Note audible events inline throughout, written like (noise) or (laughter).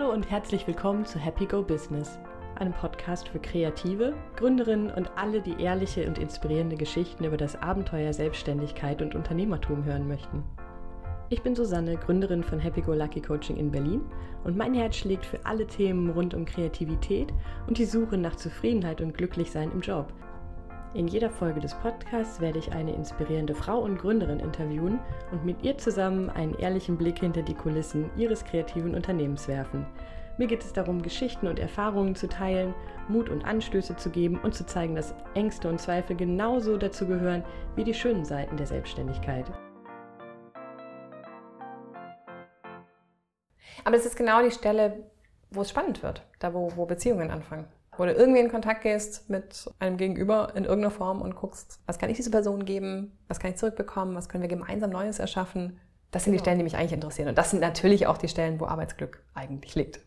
Hallo und herzlich willkommen zu Happy Go Business, einem Podcast für Kreative, Gründerinnen und alle, die ehrliche und inspirierende Geschichten über das Abenteuer Selbstständigkeit und Unternehmertum hören möchten. Ich bin Susanne, Gründerin von Happy Go Lucky Coaching in Berlin und mein Herz schlägt für alle Themen rund um Kreativität und die Suche nach Zufriedenheit und Glücklichsein im Job. In jeder Folge des Podcasts werde ich eine inspirierende Frau und Gründerin interviewen und mit ihr zusammen einen ehrlichen Blick hinter die Kulissen ihres kreativen Unternehmens werfen. Mir geht es darum, Geschichten und Erfahrungen zu teilen, Mut und Anstöße zu geben und zu zeigen, dass Ängste und Zweifel genauso dazu gehören wie die schönen Seiten der Selbstständigkeit. Aber es ist genau die Stelle, wo es spannend wird, da wo, wo Beziehungen anfangen wo du irgendwie in Kontakt gehst mit einem Gegenüber in irgendeiner Form und guckst, was kann ich dieser Person geben, was kann ich zurückbekommen, was können wir gemeinsam Neues erschaffen. Das sind die genau. Stellen, die mich eigentlich interessieren. Und das sind natürlich auch die Stellen, wo Arbeitsglück eigentlich liegt.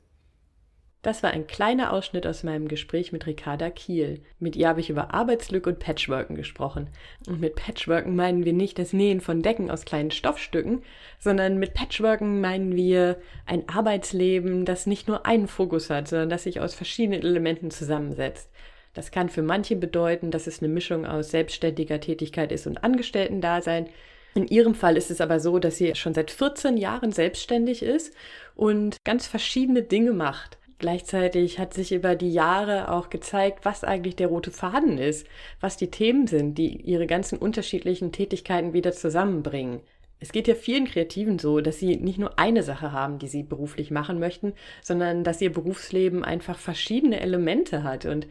Das war ein kleiner Ausschnitt aus meinem Gespräch mit Ricarda Kiel. Mit ihr habe ich über Arbeitslück und Patchworken gesprochen. Und mit Patchworken meinen wir nicht das Nähen von Decken aus kleinen Stoffstücken, sondern mit Patchworken meinen wir ein Arbeitsleben, das nicht nur einen Fokus hat, sondern das sich aus verschiedenen Elementen zusammensetzt. Das kann für manche bedeuten, dass es eine Mischung aus selbstständiger Tätigkeit ist und Angestellten-Dasein. In ihrem Fall ist es aber so, dass sie schon seit 14 Jahren selbstständig ist und ganz verschiedene Dinge macht. Gleichzeitig hat sich über die Jahre auch gezeigt, was eigentlich der rote Faden ist, was die Themen sind, die ihre ganzen unterschiedlichen Tätigkeiten wieder zusammenbringen. Es geht ja vielen Kreativen so, dass sie nicht nur eine Sache haben, die sie beruflich machen möchten, sondern dass ihr Berufsleben einfach verschiedene Elemente hat. Und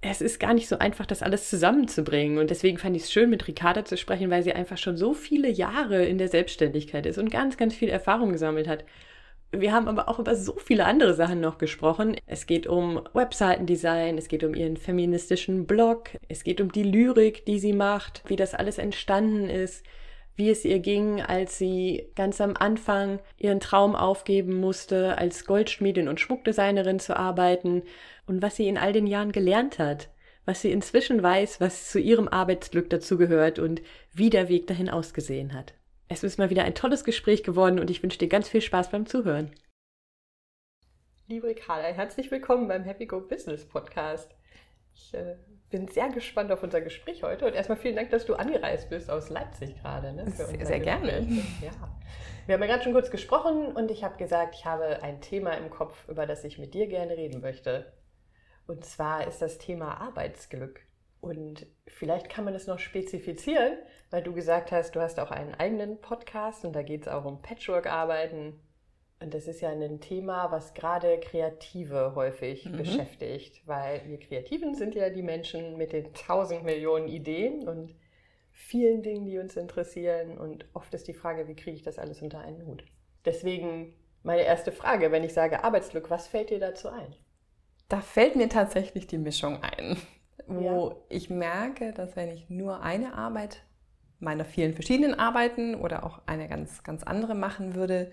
es ist gar nicht so einfach, das alles zusammenzubringen. Und deswegen fand ich es schön, mit Ricarda zu sprechen, weil sie einfach schon so viele Jahre in der Selbstständigkeit ist und ganz, ganz viel Erfahrung gesammelt hat. Wir haben aber auch über so viele andere Sachen noch gesprochen. Es geht um Webseitendesign, es geht um ihren feministischen Blog, es geht um die Lyrik, die sie macht, wie das alles entstanden ist, wie es ihr ging, als sie ganz am Anfang ihren Traum aufgeben musste, als Goldschmiedin und Schmuckdesignerin zu arbeiten und was sie in all den Jahren gelernt hat, was sie inzwischen weiß, was zu ihrem Arbeitsglück dazugehört und wie der Weg dahin ausgesehen hat. Es ist mal wieder ein tolles Gespräch geworden und ich wünsche dir ganz viel Spaß beim Zuhören. Liebe Ricarda, herzlich willkommen beim Happy Go Business Podcast. Ich äh, bin sehr gespannt auf unser Gespräch heute und erstmal vielen Dank, dass du angereist bist aus Leipzig gerade. Ne, sehr, sehr gerne. Ja. Wir haben ja gerade schon kurz gesprochen und ich habe gesagt, ich habe ein Thema im Kopf, über das ich mit dir gerne reden möchte. Und zwar ist das Thema Arbeitsglück. Und vielleicht kann man es noch spezifizieren, weil du gesagt hast, du hast auch einen eigenen Podcast und da geht es auch um Patchwork-Arbeiten. Und das ist ja ein Thema, was gerade Kreative häufig mhm. beschäftigt, weil wir Kreativen sind ja die Menschen mit den tausend Millionen Ideen und vielen Dingen, die uns interessieren. Und oft ist die Frage, wie kriege ich das alles unter einen Hut? Deswegen meine erste Frage, wenn ich sage Arbeitsglück, was fällt dir dazu ein? Da fällt mir tatsächlich die Mischung ein wo ja. ich merke, dass wenn ich nur eine Arbeit meiner vielen verschiedenen Arbeiten oder auch eine ganz, ganz andere machen würde,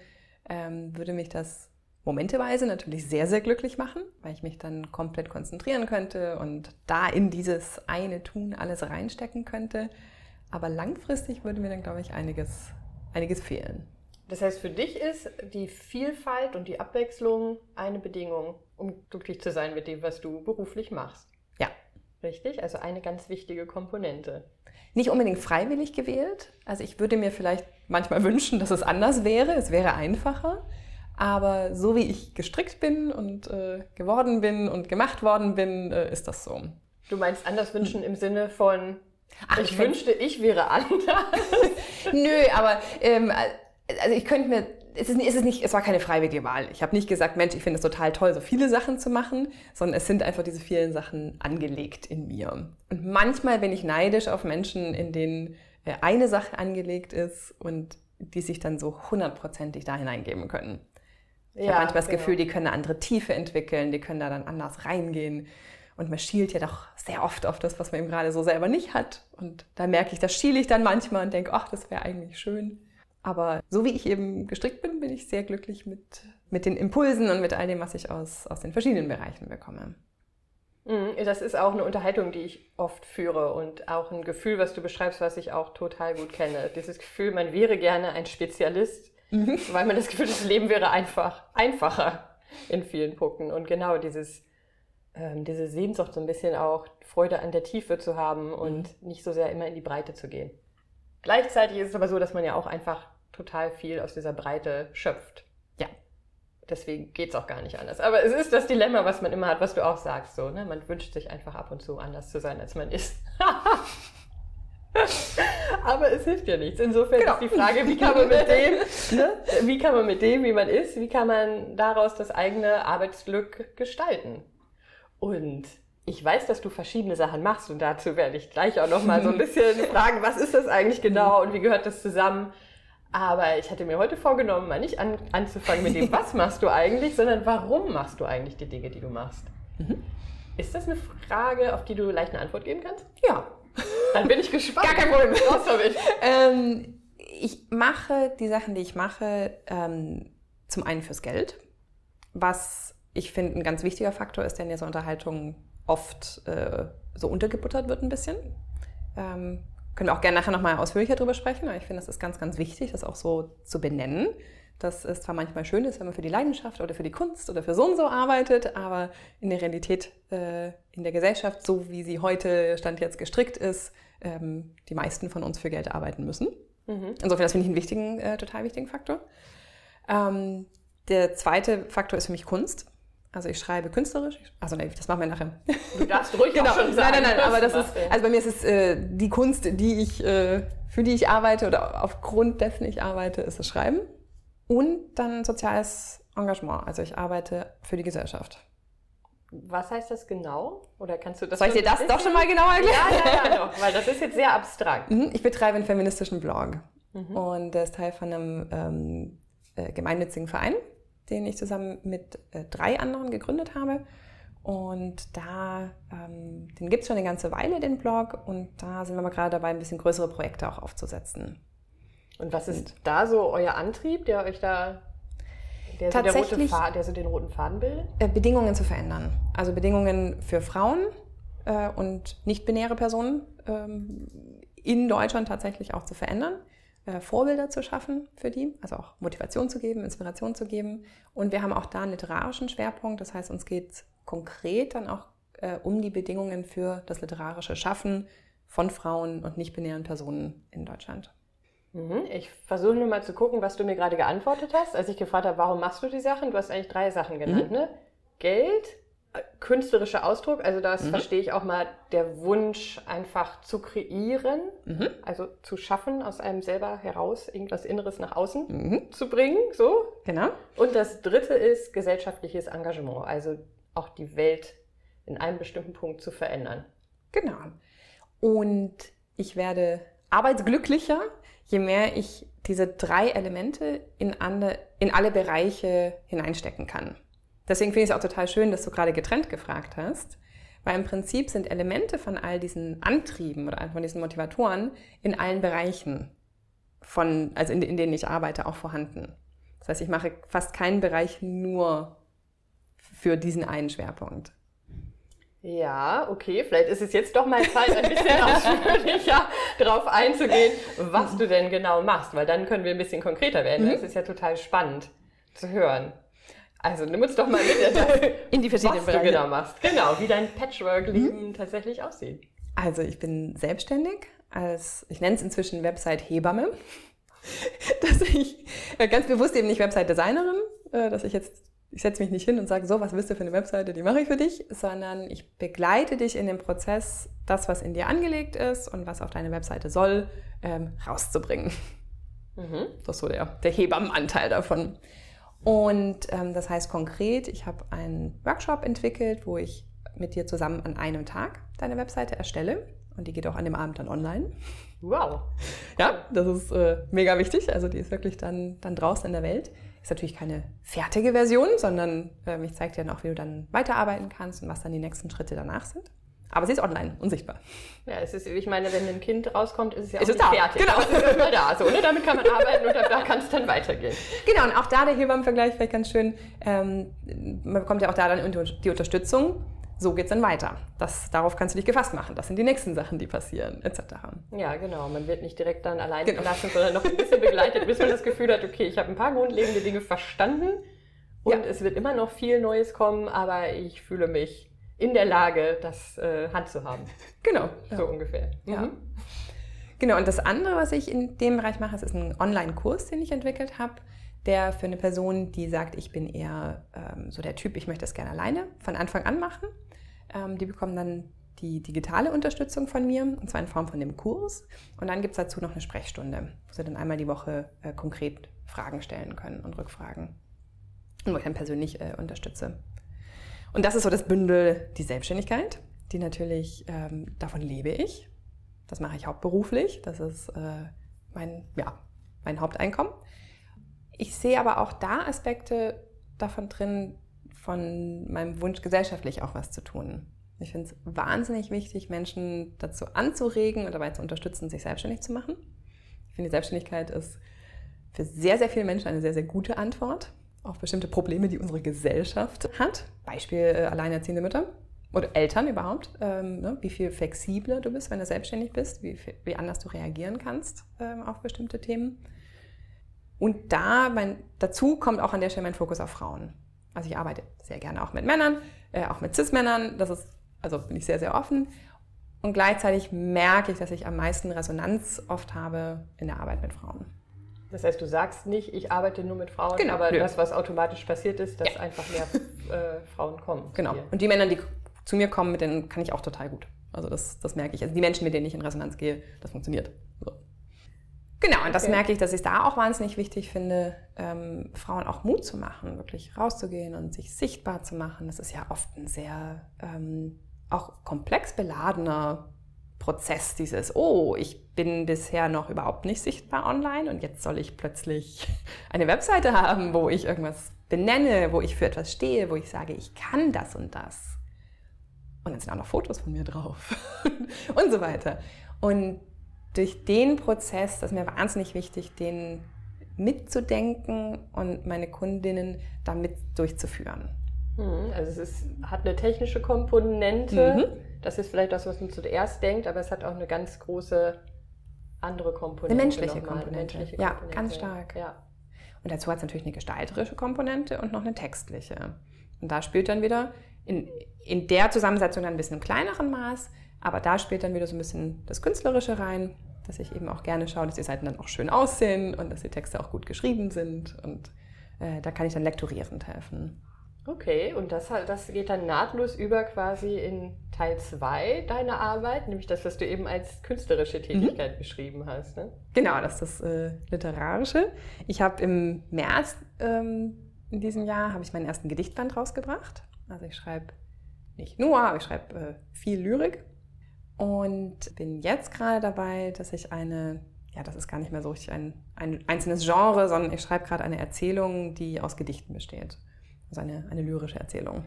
ähm, würde mich das momenteweise natürlich sehr, sehr glücklich machen, weil ich mich dann komplett konzentrieren könnte und da in dieses eine Tun alles reinstecken könnte. Aber langfristig würde mir dann, glaube ich, einiges, einiges fehlen. Das heißt, für dich ist die Vielfalt und die Abwechslung eine Bedingung, um glücklich zu sein mit dem, was du beruflich machst. Richtig, also eine ganz wichtige Komponente. Nicht unbedingt freiwillig gewählt. Also ich würde mir vielleicht manchmal (laughs) wünschen, dass es anders wäre. Es wäre einfacher. Aber so wie ich gestrickt bin und äh, geworden bin und gemacht worden bin, äh, ist das so. Du meinst anders wünschen im Sinne von, Ach, ich, ich wünschte, ich wäre (laughs) anders? Nö, aber ähm, also ich könnte mir es ist, es ist nicht, es war keine freiwillige Wahl. Ich habe nicht gesagt, Mensch, ich finde es total toll, so viele Sachen zu machen, sondern es sind einfach diese vielen Sachen angelegt in mir. Und manchmal bin ich neidisch auf Menschen, in denen äh, eine Sache angelegt ist und die sich dann so hundertprozentig da hineingeben können. Ich ja, habe manchmal das genau. Gefühl, die können eine andere Tiefe entwickeln, die können da dann anders reingehen. Und man schielt ja doch sehr oft auf das, was man eben gerade so selber nicht hat. Und da merke ich, das schiele ich dann manchmal und denke, ach, das wäre eigentlich schön. Aber so wie ich eben gestrickt bin, bin ich sehr glücklich mit, mit den Impulsen und mit all dem, was ich aus, aus den verschiedenen Bereichen bekomme. Mhm, das ist auch eine Unterhaltung, die ich oft führe und auch ein Gefühl, was du beschreibst, was ich auch total gut kenne. Dieses Gefühl, man wäre gerne ein Spezialist, mhm. (laughs) weil man das Gefühl, das Leben wäre einfach einfacher. in vielen Punkten. Und genau dieses, ähm, diese Sehnsucht so ein bisschen auch Freude an der Tiefe zu haben und mhm. nicht so sehr immer in die Breite zu gehen. Gleichzeitig ist es aber so, dass man ja auch einfach total viel aus dieser Breite schöpft. Ja. Deswegen geht es auch gar nicht anders. Aber es ist das Dilemma, was man immer hat, was du auch sagst. So, ne? Man wünscht sich einfach ab und zu anders zu sein, als man ist. (laughs) Aber es hilft ja nichts. Insofern genau. ist die Frage, wie kann man mit dem, (laughs) ne? wie kann man mit dem, wie man ist, wie kann man daraus das eigene Arbeitsglück gestalten? Und ich weiß, dass du verschiedene Sachen machst und dazu werde ich gleich auch noch mal so ein bisschen (laughs) fragen, was ist das eigentlich genau und wie gehört das zusammen? Aber ich hatte mir heute vorgenommen, mal nicht an, anzufangen mit dem, was machst du eigentlich, sondern warum machst du eigentlich die Dinge, die du machst? Mhm. Ist das eine Frage, auf die du leicht eine Antwort geben kannst? Ja. Dann bin ich gespannt. Gar kein Problem. (laughs) Raus damit. ähm, ich mache die Sachen, die ich mache, ähm, zum einen fürs Geld, was ich finde ein ganz wichtiger Faktor ist, der in dieser Unterhaltung oft äh, so untergebuttert wird ein bisschen. Ähm, können wir auch gerne nachher nochmal ausführlicher drüber sprechen, aber ich finde, das ist ganz, ganz wichtig, das auch so zu benennen. Dass es zwar manchmal schön ist, wenn man für die Leidenschaft oder für die Kunst oder für so und so arbeitet, aber in der Realität, äh, in der Gesellschaft, so wie sie heute Stand jetzt gestrickt ist, ähm, die meisten von uns für Geld arbeiten müssen. Mhm. Insofern, das finde ich einen wichtigen, äh, total wichtigen Faktor. Ähm, der zweite Faktor ist für mich Kunst. Also ich schreibe künstlerisch. Also nein, das machen wir nachher. Du darfst ruhig (laughs) genau. schon sagen. Nein, nein, nein, aber das ist, also bei mir ist es äh, die Kunst, die ich, äh, für die ich arbeite oder aufgrund dessen ich arbeite, ist das Schreiben. Und dann soziales Engagement. Also ich arbeite für die Gesellschaft. Was heißt das genau? Oder kannst du das Soll ich dir das doch schon mal genau erklären? Ja, ja, ja, doch, weil das ist jetzt sehr abstrakt. Mhm, ich betreibe einen feministischen Blog. Mhm. Und der ist Teil von einem ähm, äh, gemeinnützigen Verein den ich zusammen mit äh, drei anderen gegründet habe. Und da, ähm, den gibt es schon eine ganze Weile, den Blog. Und da sind wir mal gerade dabei, ein bisschen größere Projekte auch aufzusetzen. Und was ist und, da so euer Antrieb, der euch da, der so, der, rote Faden, der so den roten Faden bildet? Äh, Bedingungen zu verändern. Also Bedingungen für Frauen äh, und nicht-binäre Personen ähm, in Deutschland tatsächlich auch zu verändern. Äh, Vorbilder zu schaffen für die, also auch Motivation zu geben, Inspiration zu geben. Und wir haben auch da einen literarischen Schwerpunkt. Das heißt, uns geht es konkret dann auch äh, um die Bedingungen für das literarische Schaffen von Frauen und nicht-binären Personen in Deutschland. Mhm. Ich versuche nur mal zu gucken, was du mir gerade geantwortet hast, als ich gefragt habe, warum machst du die Sachen? Du hast eigentlich drei Sachen genannt, mhm. ne? Geld, künstlerischer Ausdruck, also das mhm. verstehe ich auch mal, der Wunsch einfach zu kreieren, mhm. also zu schaffen, aus einem selber heraus irgendwas Inneres nach außen mhm. zu bringen, so. Genau. Und das dritte ist gesellschaftliches Engagement, also auch die Welt in einem bestimmten Punkt zu verändern. Genau. Und ich werde arbeitsglücklicher, je mehr ich diese drei Elemente in alle, in alle Bereiche hineinstecken kann. Deswegen finde ich es auch total schön, dass du gerade getrennt gefragt hast, weil im Prinzip sind Elemente von all diesen Antrieben oder von diesen Motivatoren in allen Bereichen von, also in, in denen ich arbeite, auch vorhanden. Das heißt, ich mache fast keinen Bereich nur für diesen einen Schwerpunkt. Ja, okay, vielleicht ist es jetzt doch mal Zeit, ein bisschen (laughs) ausführlicher darauf einzugehen, was du denn genau machst, weil dann können wir ein bisschen konkreter werden. Mhm. Das ist ja total spannend zu hören. Also nimm uns doch mal mit (laughs) in die verschiedenen was Bereiche. du genau machst. Genau, wie dein Patchwork-Leben mhm. tatsächlich aussieht. Also ich bin selbstständig als, ich nenne es inzwischen Website Hebamme. (laughs) dass ich äh, ganz bewusst eben nicht Website-Designerin, äh, dass ich jetzt, ich setze mich nicht hin und sage, so, was bist du für eine Webseite, die mache ich für dich, sondern ich begleite dich in dem Prozess, das, was in dir angelegt ist und was auf deine Webseite soll, ähm, rauszubringen. Mhm. Das ist so der, der Hebammenanteil davon. Und ähm, das heißt konkret, ich habe einen Workshop entwickelt, wo ich mit dir zusammen an einem Tag deine Webseite erstelle. Und die geht auch an dem Abend dann online. Wow. Ja, das ist äh, mega wichtig. Also die ist wirklich dann, dann draußen in der Welt. Ist natürlich keine fertige Version, sondern ähm, ich zeige dir dann auch, wie du dann weiterarbeiten kannst und was dann die nächsten Schritte danach sind. Aber sie ist online, unsichtbar. Ja, es ist, ich meine, wenn ein Kind rauskommt, ist es ja auch nicht fertig. Genau. es ist immer da. So, ne? Damit kann man arbeiten und da kann es dann weitergehen. Genau, und auch da der Hebammenvergleich vielleicht ganz schön. Ähm, man bekommt ja auch da dann die Unterstützung. So geht es dann weiter. Das, darauf kannst du dich gefasst machen. Das sind die nächsten Sachen, die passieren, etc. Ja, genau. Man wird nicht direkt dann allein genau. gelassen, sondern noch ein bisschen begleitet, bis man das Gefühl hat, okay, ich habe ein paar grundlegende Dinge verstanden Und ja. es wird immer noch viel Neues kommen, aber ich fühle mich in der Lage, das äh, handzuhaben. (laughs) Genau. So ja. ungefähr. Mhm. Ja. Genau, und das andere, was ich in dem Bereich mache, ist ein Online-Kurs, den ich entwickelt habe, der für eine Person, die sagt, ich bin eher ähm, so der Typ, ich möchte das gerne alleine von Anfang an machen. Ähm, die bekommen dann die digitale Unterstützung von mir, und zwar in Form von dem Kurs. Und dann gibt es dazu noch eine Sprechstunde, wo sie dann einmal die Woche äh, konkret Fragen stellen können und Rückfragen. Und wo ich dann persönlich äh, unterstütze. Und das ist so das Bündel die Selbstständigkeit, die natürlich, ähm, davon lebe ich. Das mache ich hauptberuflich. Das ist äh, mein, ja, mein Haupteinkommen. Ich sehe aber auch da Aspekte davon drin, von meinem Wunsch, gesellschaftlich auch was zu tun. Ich finde es wahnsinnig wichtig, Menschen dazu anzuregen und dabei zu unterstützen, sich selbstständig zu machen. Ich finde, Selbstständigkeit ist für sehr, sehr viele Menschen eine sehr, sehr gute Antwort auf bestimmte Probleme, die unsere Gesellschaft hat. Beispiel äh, alleinerziehende Mütter oder Eltern überhaupt. Ähm, ne? Wie viel flexibler du bist, wenn du selbstständig bist, wie, wie anders du reagieren kannst ähm, auf bestimmte Themen. Und da, mein, dazu kommt auch an der Stelle mein Fokus auf Frauen. Also ich arbeite sehr gerne auch mit Männern, äh, auch mit Cis-Männern. Das ist also bin ich sehr, sehr offen. Und gleichzeitig merke ich, dass ich am meisten Resonanz oft habe in der Arbeit mit Frauen. Das heißt, du sagst nicht, ich arbeite nur mit Frauen, genau, aber nö. das, was automatisch passiert ist, dass ja. einfach mehr äh, Frauen kommen. Genau. Und die Männer, die zu mir kommen, mit denen kann ich auch total gut. Also das, das merke ich. Also die Menschen, mit denen ich in Resonanz gehe, das funktioniert. So. Genau, und das okay. merke ich, dass ich es da auch wahnsinnig wichtig finde, ähm, Frauen auch Mut zu machen, wirklich rauszugehen und sich sichtbar zu machen. Das ist ja oft ein sehr ähm, auch komplex beladener Prozess, dieses, oh, ich bin bisher noch überhaupt nicht sichtbar online und jetzt soll ich plötzlich (laughs) eine Webseite haben, wo ich irgendwas benenne, wo ich für etwas stehe, wo ich sage, ich kann das und das. Und dann sind auch noch Fotos von mir drauf (laughs) und so weiter. Und durch den Prozess, das ist mir wahnsinnig wichtig, den mitzudenken und meine Kundinnen damit durchzuführen. Mhm, also es ist, hat eine technische Komponente. Mhm. Das ist vielleicht das, was man zuerst denkt, aber es hat auch eine ganz große andere Komponente. Eine menschliche Komponente. menschliche ja, Komponente. ganz stark. Ja. Und dazu hat es natürlich eine gestalterische Komponente und noch eine textliche. Und da spielt dann wieder in, in der Zusammensetzung dann ein bisschen im kleineren Maß, aber da spielt dann wieder so ein bisschen das Künstlerische rein, dass ich eben auch gerne schaue, dass die Seiten dann auch schön aussehen und dass die Texte auch gut geschrieben sind. Und äh, da kann ich dann lektorierend helfen. Okay, und das, das geht dann nahtlos über quasi in Teil 2 deiner Arbeit, nämlich das, was du eben als künstlerische mhm. Tätigkeit mhm. beschrieben hast. Ne? Genau, das ist das äh, Literarische. Ich habe im März ähm, in diesem Jahr habe ich meinen ersten Gedichtband rausgebracht. Also ich schreibe nicht nur, aber ich schreibe äh, viel Lyrik. Und bin jetzt gerade dabei, dass ich eine, ja, das ist gar nicht mehr so richtig ein, ein einzelnes Genre, sondern ich schreibe gerade eine Erzählung, die aus Gedichten besteht. Also eine, eine lyrische Erzählung.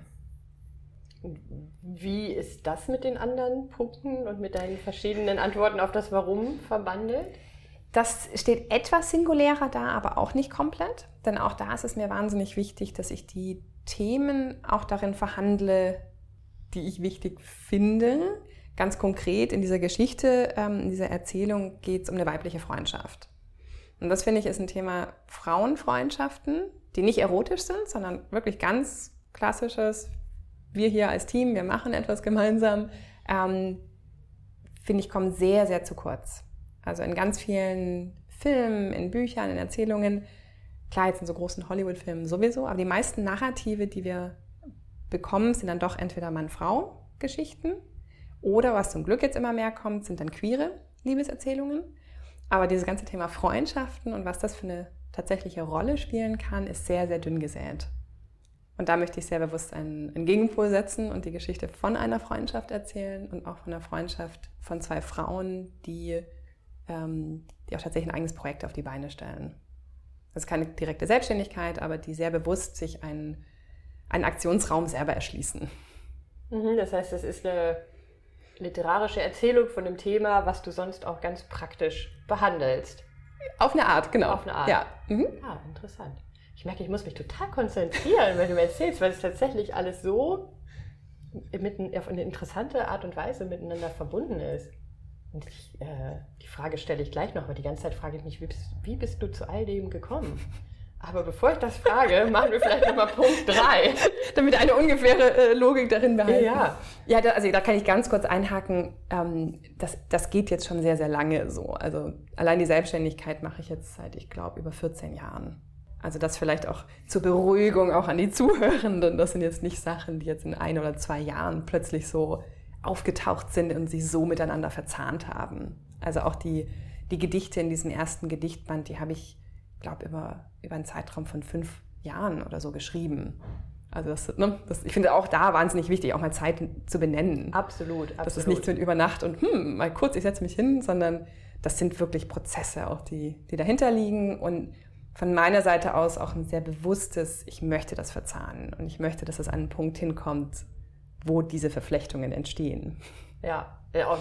Wie ist das mit den anderen Punkten und mit deinen verschiedenen Antworten auf das Warum verbandelt? Das steht etwas singulärer da, aber auch nicht komplett. Denn auch da ist es mir wahnsinnig wichtig, dass ich die Themen auch darin verhandle, die ich wichtig finde. Ganz konkret in dieser Geschichte, ähm, in dieser Erzählung geht es um eine weibliche Freundschaft. Und das finde ich ist ein Thema Frauenfreundschaften, die nicht erotisch sind, sondern wirklich ganz klassisches, wir hier als Team, wir machen etwas gemeinsam, ähm, finde ich, kommen sehr, sehr zu kurz. Also in ganz vielen Filmen, in Büchern, in Erzählungen, klar, jetzt in so großen Hollywood-Filmen sowieso, aber die meisten Narrative, die wir bekommen, sind dann doch entweder Mann-Frau-Geschichten oder was zum Glück jetzt immer mehr kommt, sind dann queere Liebeserzählungen. Aber dieses ganze Thema Freundschaften und was das für eine tatsächliche Rolle spielen kann, ist sehr, sehr dünn gesät. Und da möchte ich sehr bewusst einen, einen, Gegenpol setzen und die Geschichte von einer Freundschaft erzählen und auch von einer Freundschaft von zwei Frauen, die, ähm, die auch tatsächlich ein eigenes Projekt auf die Beine stellen. Das ist keine direkte Selbstständigkeit, aber die sehr bewusst sich einen, einen Aktionsraum selber erschließen. Mhm, das heißt, es ist eine literarische Erzählung von einem Thema, was du sonst auch ganz praktisch behandelst. Auf eine Art, genau. Auf eine Art. Ja. Mhm. Ah, interessant. Ich merke, ich muss mich total konzentrieren, wenn du mir erzählst, weil es tatsächlich alles so mit, auf eine interessante Art und Weise miteinander verbunden ist. Und ich, äh, die Frage stelle ich gleich noch, aber die ganze Zeit frage ich mich, wie bist, wie bist du zu all dem gekommen? Aber bevor ich das frage, machen wir vielleicht nochmal Punkt 3. (laughs) Damit eine ungefähre äh, Logik darin behalten. Ja, ja da, also da kann ich ganz kurz einhaken. Ähm, das, das geht jetzt schon sehr, sehr lange so. Also allein die Selbstständigkeit mache ich jetzt seit, ich glaube, über 14 Jahren. Also das vielleicht auch zur Beruhigung auch an die Zuhörenden. Das sind jetzt nicht Sachen, die jetzt in ein oder zwei Jahren plötzlich so aufgetaucht sind und sich so miteinander verzahnt haben. Also auch die, die Gedichte in diesem ersten Gedichtband, die habe ich, glaube über, über einen Zeitraum von fünf Jahren oder so geschrieben. Also das, ne, das, ich finde auch da wahnsinnig wichtig, auch mal Zeit zu benennen. Absolut, absolut. Das ist nichts mit über Nacht und hm, mal kurz, ich setze mich hin, sondern das sind wirklich Prozesse auch, die, die dahinter liegen und von meiner Seite aus auch ein sehr bewusstes, ich möchte das verzahnen und ich möchte, dass es an einen Punkt hinkommt, wo diese Verflechtungen entstehen. Ja, auch,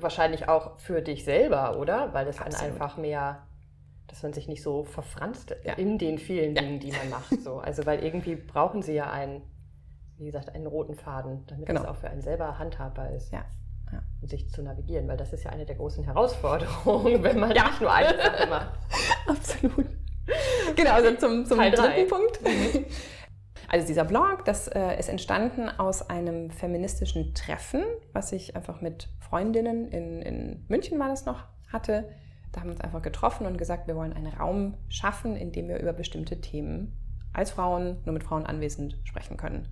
wahrscheinlich auch für dich selber, oder? Weil es dann einfach mehr, dass man sich nicht so verfranst ja. in den vielen Dingen, ja. die man macht. So. Also weil irgendwie brauchen sie ja einen, wie gesagt, einen roten Faden, damit genau. es auch für einen selber handhabbar ist. Ja. Ja. sich zu navigieren, weil das ist ja eine der großen Herausforderungen, (laughs) wenn man ja. nicht nur eine Sache macht. (laughs) Absolut. Genau, also zum, zum dritten Punkt. Mhm. Also dieser Blog, das äh, ist entstanden aus einem feministischen Treffen, was ich einfach mit Freundinnen in, in München war das noch hatte. Da haben wir uns einfach getroffen und gesagt, wir wollen einen Raum schaffen, in dem wir über bestimmte Themen als Frauen, nur mit Frauen anwesend sprechen können.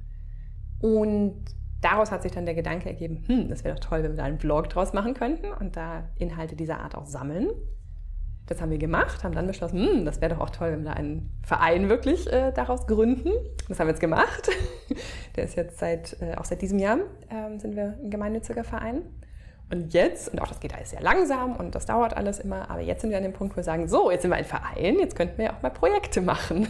Und daraus hat sich dann der Gedanke ergeben, hm, das wäre doch toll, wenn wir da einen Blog draus machen könnten und da Inhalte dieser Art auch sammeln. Das haben wir gemacht, haben dann beschlossen, hm, das wäre doch auch toll, wenn wir einen Verein wirklich äh, daraus gründen. Das haben wir jetzt gemacht. (laughs) Der ist jetzt seit, äh, auch seit diesem Jahr, ähm, sind wir ein gemeinnütziger Verein. Und jetzt, und auch das geht alles sehr langsam und das dauert alles immer, aber jetzt sind wir an dem Punkt, wo wir sagen, so, jetzt sind wir ein Verein, jetzt könnten wir ja auch mal Projekte machen.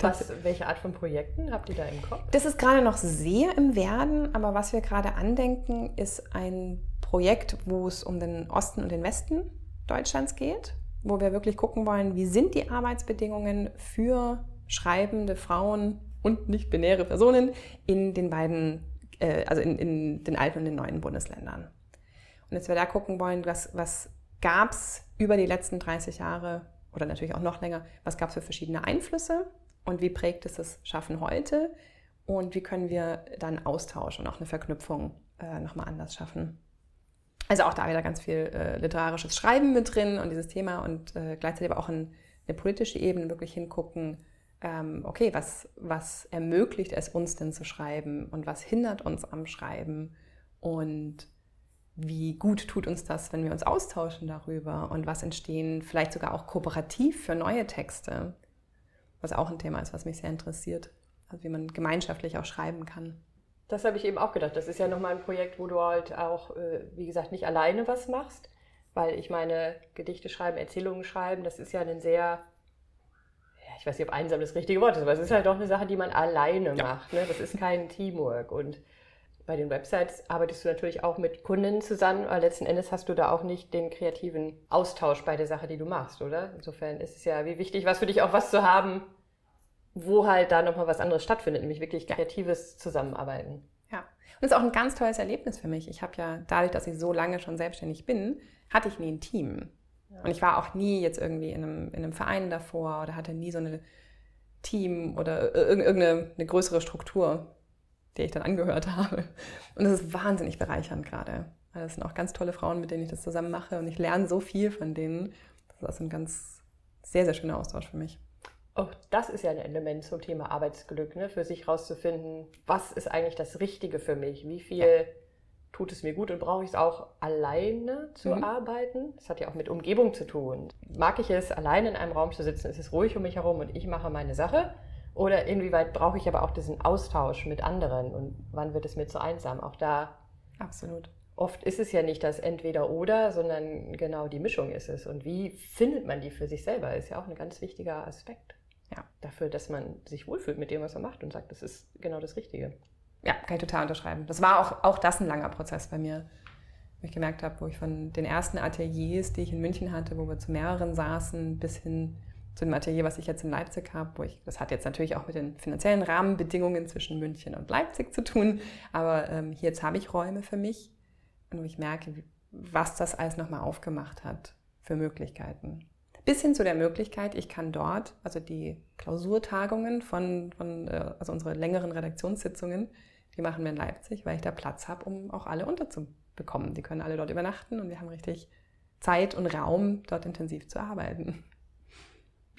Was, welche Art von Projekten habt ihr da im Kopf? Das ist gerade noch sehr im Werden, aber was wir gerade andenken, ist ein Projekt, wo es um den Osten und den Westen Deutschlands geht, wo wir wirklich gucken wollen, wie sind die Arbeitsbedingungen für schreibende Frauen und nicht-binäre Personen in den beiden, äh, also in, in, den alten und den neuen Bundesländern. Und jetzt wir da gucken wollen, was, was gab es über die letzten 30 Jahre oder natürlich auch noch länger, was gab es für verschiedene Einflüsse und wie prägt es das Schaffen heute und wie können wir dann Austausch und auch eine Verknüpfung äh, nochmal anders schaffen. Also auch da wieder ganz viel äh, literarisches Schreiben mit drin und dieses Thema und äh, gleichzeitig aber auch in eine politische Ebene wirklich hingucken, ähm, okay, was, was ermöglicht es uns denn zu schreiben und was hindert uns am Schreiben und wie gut tut uns das, wenn wir uns austauschen darüber und was entstehen vielleicht sogar auch kooperativ für neue Texte, was auch ein Thema ist, was mich sehr interessiert, also wie man gemeinschaftlich auch schreiben kann. Das habe ich eben auch gedacht. Das ist ja nochmal ein Projekt, wo du halt auch, äh, wie gesagt, nicht alleine was machst. Weil ich meine, Gedichte schreiben, Erzählungen schreiben, das ist ja ein sehr, ja, ich weiß nicht, ob einsam das richtige Wort ist, aber es ist halt doch eine Sache, die man alleine ja. macht. Ne? Das ist kein Teamwork. Und bei den Websites arbeitest du natürlich auch mit Kunden zusammen, aber letzten Endes hast du da auch nicht den kreativen Austausch bei der Sache, die du machst, oder? Insofern ist es ja wie wichtig, was für dich auch was zu haben, wo halt da nochmal was anderes stattfindet, nämlich wirklich kreatives Zusammenarbeiten. Ja, und das ist auch ein ganz tolles Erlebnis für mich. Ich habe ja, dadurch, dass ich so lange schon selbstständig bin, hatte ich nie ein Team. Ja. Und ich war auch nie jetzt irgendwie in einem, in einem Verein davor oder hatte nie so ein Team oder irgendeine eine größere Struktur, der ich dann angehört (laughs) habe. Und das ist wahnsinnig bereichernd gerade. Das sind auch ganz tolle Frauen, mit denen ich das zusammen mache und ich lerne so viel von denen. Das ist also ein ganz sehr, sehr schöner Austausch für mich. Auch das ist ja ein Element zum Thema Arbeitsglück, ne? für sich herauszufinden, was ist eigentlich das Richtige für mich, wie viel ja. tut es mir gut und brauche ich es auch alleine zu mhm. arbeiten. Das hat ja auch mit Umgebung zu tun. Mag ich es, alleine in einem Raum zu sitzen, ist es ruhig um mich herum und ich mache meine Sache? Oder inwieweit brauche ich aber auch diesen Austausch mit anderen und wann wird es mir zu einsam? Auch da. Absolut. Oft ist es ja nicht das Entweder-Oder, sondern genau die Mischung ist es. Und wie findet man die für sich selber, ist ja auch ein ganz wichtiger Aspekt ja, dafür, dass man sich wohlfühlt mit dem, was man macht und sagt, das ist genau das Richtige. Ja, kann ich total unterschreiben. Das war auch, auch das ein langer Prozess bei mir, wo ich gemerkt habe, wo ich von den ersten Ateliers, die ich in München hatte, wo wir zu mehreren saßen, bis hin zu dem Atelier, was ich jetzt in Leipzig habe, wo ich, das hat jetzt natürlich auch mit den finanziellen Rahmenbedingungen zwischen München und Leipzig zu tun, aber ähm, hier jetzt habe ich Räume für mich und ich merke, was das alles nochmal aufgemacht hat für Möglichkeiten bis hin zu der Möglichkeit, ich kann dort, also die Klausurtagungen von, von äh, also unsere längeren Redaktionssitzungen, die machen wir in Leipzig, weil ich da Platz habe, um auch alle unterzubekommen. Die können alle dort übernachten und wir haben richtig Zeit und Raum, dort intensiv zu arbeiten.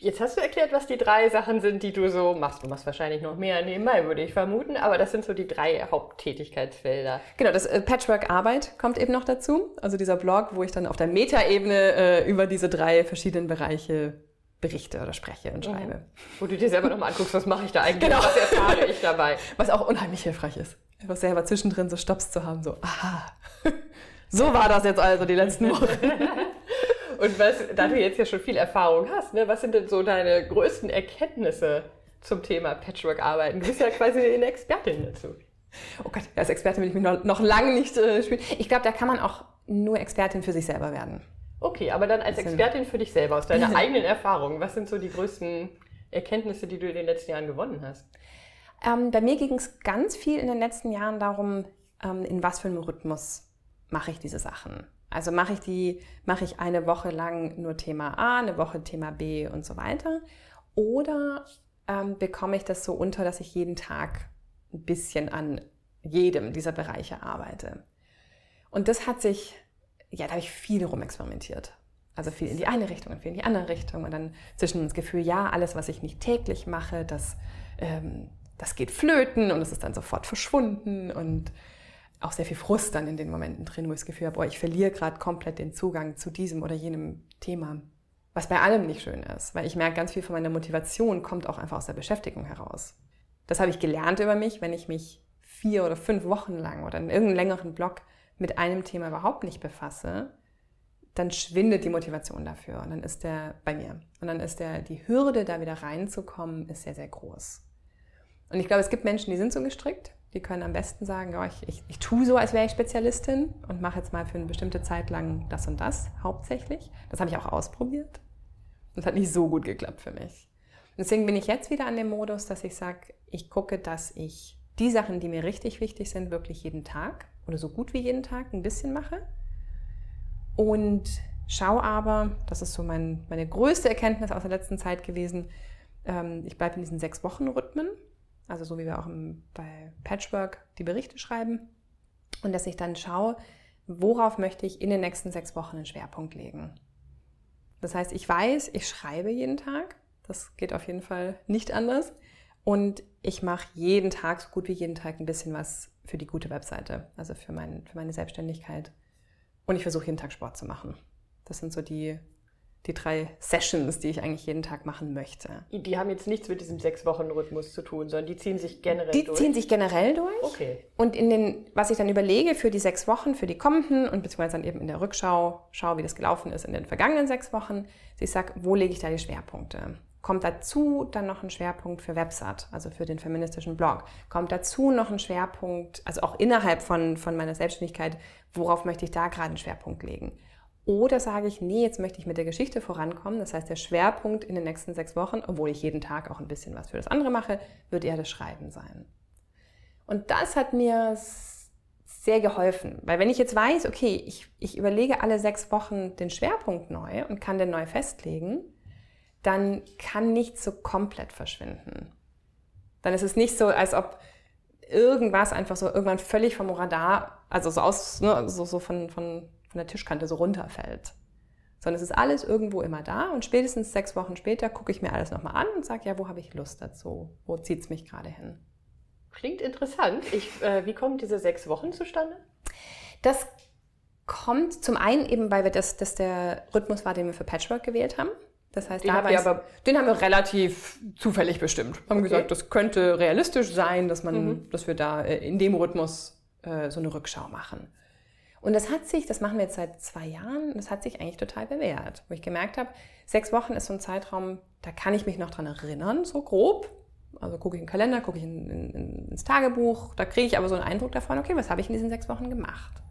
Jetzt hast du erklärt, was die drei Sachen sind, die du so machst. Du machst wahrscheinlich noch mehr nebenbei, würde ich vermuten, aber das sind so die drei Haupttätigkeitsfelder. Genau, das äh, Patchwork-Arbeit kommt eben noch dazu. Also dieser Blog, wo ich dann auf der Metaebene äh, über diese drei verschiedenen Bereiche berichte oder spreche und schreibe. Mhm. Wo du dir selber nochmal anguckst, was mache ich da eigentlich, genau. was erfahre ich dabei. (laughs) Was auch unheimlich hilfreich ist. Einfach selber zwischendrin so Stops zu haben, so, aha, (laughs) so war das jetzt also die letzten Wochen. (laughs) Und was, da du jetzt ja schon viel Erfahrung hast, ne, was sind denn so deine größten Erkenntnisse zum Thema Patchwork-Arbeiten? Du bist ja quasi eine Expertin dazu. Oh Gott, als Expertin will ich mich noch, noch lange nicht äh, spielen. Ich glaube, da kann man auch nur Expertin für sich selber werden. Okay, aber dann als Expertin für dich selber, aus deiner (laughs) eigenen Erfahrung, was sind so die größten Erkenntnisse, die du in den letzten Jahren gewonnen hast? Ähm, bei mir ging es ganz viel in den letzten Jahren darum, ähm, in was für einem Rhythmus mache ich diese Sachen. Also mache ich die, mache ich eine Woche lang nur Thema A, eine Woche Thema B und so weiter. Oder ähm, bekomme ich das so unter, dass ich jeden Tag ein bisschen an jedem dieser Bereiche arbeite. Und das hat sich, ja, da habe ich viel rumexperimentiert. Also viel in die eine Richtung und viel in die andere Richtung. Und dann zwischen das Gefühl, ja, alles, was ich nicht täglich mache, das, ähm, das geht flöten und es ist dann sofort verschwunden. Und auch sehr viel Frust dann in den Momenten drin, wo ich das Gefühl habe, boah, ich verliere gerade komplett den Zugang zu diesem oder jenem Thema. Was bei allem nicht schön ist, weil ich merke, ganz viel von meiner Motivation kommt auch einfach aus der Beschäftigung heraus. Das habe ich gelernt über mich, wenn ich mich vier oder fünf Wochen lang oder in irgendeinem längeren Block mit einem Thema überhaupt nicht befasse, dann schwindet die Motivation dafür und dann ist der bei mir. Und dann ist der, die Hürde, da wieder reinzukommen, ist sehr, sehr groß. Und ich glaube, es gibt Menschen, die sind so gestrickt, die können am besten sagen, oh, ich, ich, ich tue so, als wäre ich Spezialistin und mache jetzt mal für eine bestimmte Zeit lang das und das hauptsächlich. Das habe ich auch ausprobiert. Das hat nicht so gut geklappt für mich. Deswegen bin ich jetzt wieder an dem Modus, dass ich sage, ich gucke, dass ich die Sachen, die mir richtig wichtig sind, wirklich jeden Tag oder so gut wie jeden Tag ein bisschen mache. Und schaue aber, das ist so mein, meine größte Erkenntnis aus der letzten Zeit gewesen, ähm, ich bleibe in diesen sechs Wochen Rhythmen also so wie wir auch im, bei Patchwork die Berichte schreiben. Und dass ich dann schaue, worauf möchte ich in den nächsten sechs Wochen einen Schwerpunkt legen. Das heißt, ich weiß, ich schreibe jeden Tag. Das geht auf jeden Fall nicht anders. Und ich mache jeden Tag, so gut wie jeden Tag, ein bisschen was für die gute Webseite, also für, mein, für meine Selbstständigkeit. Und ich versuche jeden Tag Sport zu machen. Das sind so die die drei Sessions, die ich eigentlich jeden Tag machen möchte. Die haben jetzt nichts mit diesem sechs Wochen Rhythmus zu tun, sondern die ziehen sich generell die durch. Die ziehen sich generell durch. Okay. Und in den, was ich dann überlege für die sechs Wochen, für die kommenden und beziehungsweise dann eben in der Rückschau, schaue, wie das gelaufen ist in den vergangenen sechs Wochen. Ich sage, wo lege ich da die Schwerpunkte? Kommt dazu dann noch ein Schwerpunkt für Websat, also für den feministischen Blog? Kommt dazu noch ein Schwerpunkt, also auch innerhalb von, von meiner Selbstständigkeit, worauf möchte ich da gerade einen Schwerpunkt legen? Oder sage ich, nee, jetzt möchte ich mit der Geschichte vorankommen. Das heißt, der Schwerpunkt in den nächsten sechs Wochen, obwohl ich jeden Tag auch ein bisschen was für das andere mache, wird eher das Schreiben sein. Und das hat mir sehr geholfen, weil wenn ich jetzt weiß, okay, ich, ich überlege alle sechs Wochen den Schwerpunkt neu und kann den neu festlegen, dann kann nichts so komplett verschwinden. Dann ist es nicht so, als ob irgendwas einfach so irgendwann völlig vom Radar, also so aus, ne, so, so von, von von der Tischkante so runterfällt. Sondern es ist alles irgendwo immer da und spätestens sechs Wochen später gucke ich mir alles nochmal an und sage, ja, wo habe ich Lust dazu? Wo zieht es mich gerade hin? Klingt interessant. Ich, äh, wie kommen diese sechs Wochen zustande? Das kommt zum einen eben, weil wir das, das der Rhythmus war, den wir für Patchwork gewählt haben. Das heißt, den, da wir aber, den haben wir relativ zufällig bestimmt. Haben okay. gesagt, das könnte realistisch sein, dass, man, mhm. dass wir da äh, in dem Rhythmus äh, so eine Rückschau machen. Und das hat sich, das machen wir jetzt seit zwei Jahren, das hat sich eigentlich total bewährt. Wo ich gemerkt habe, sechs Wochen ist so ein Zeitraum, da kann ich mich noch dran erinnern, so grob. Also gucke ich in den Kalender, gucke ich in, in, ins Tagebuch, da kriege ich aber so einen Eindruck davon, okay, was habe ich in diesen sechs Wochen gemacht?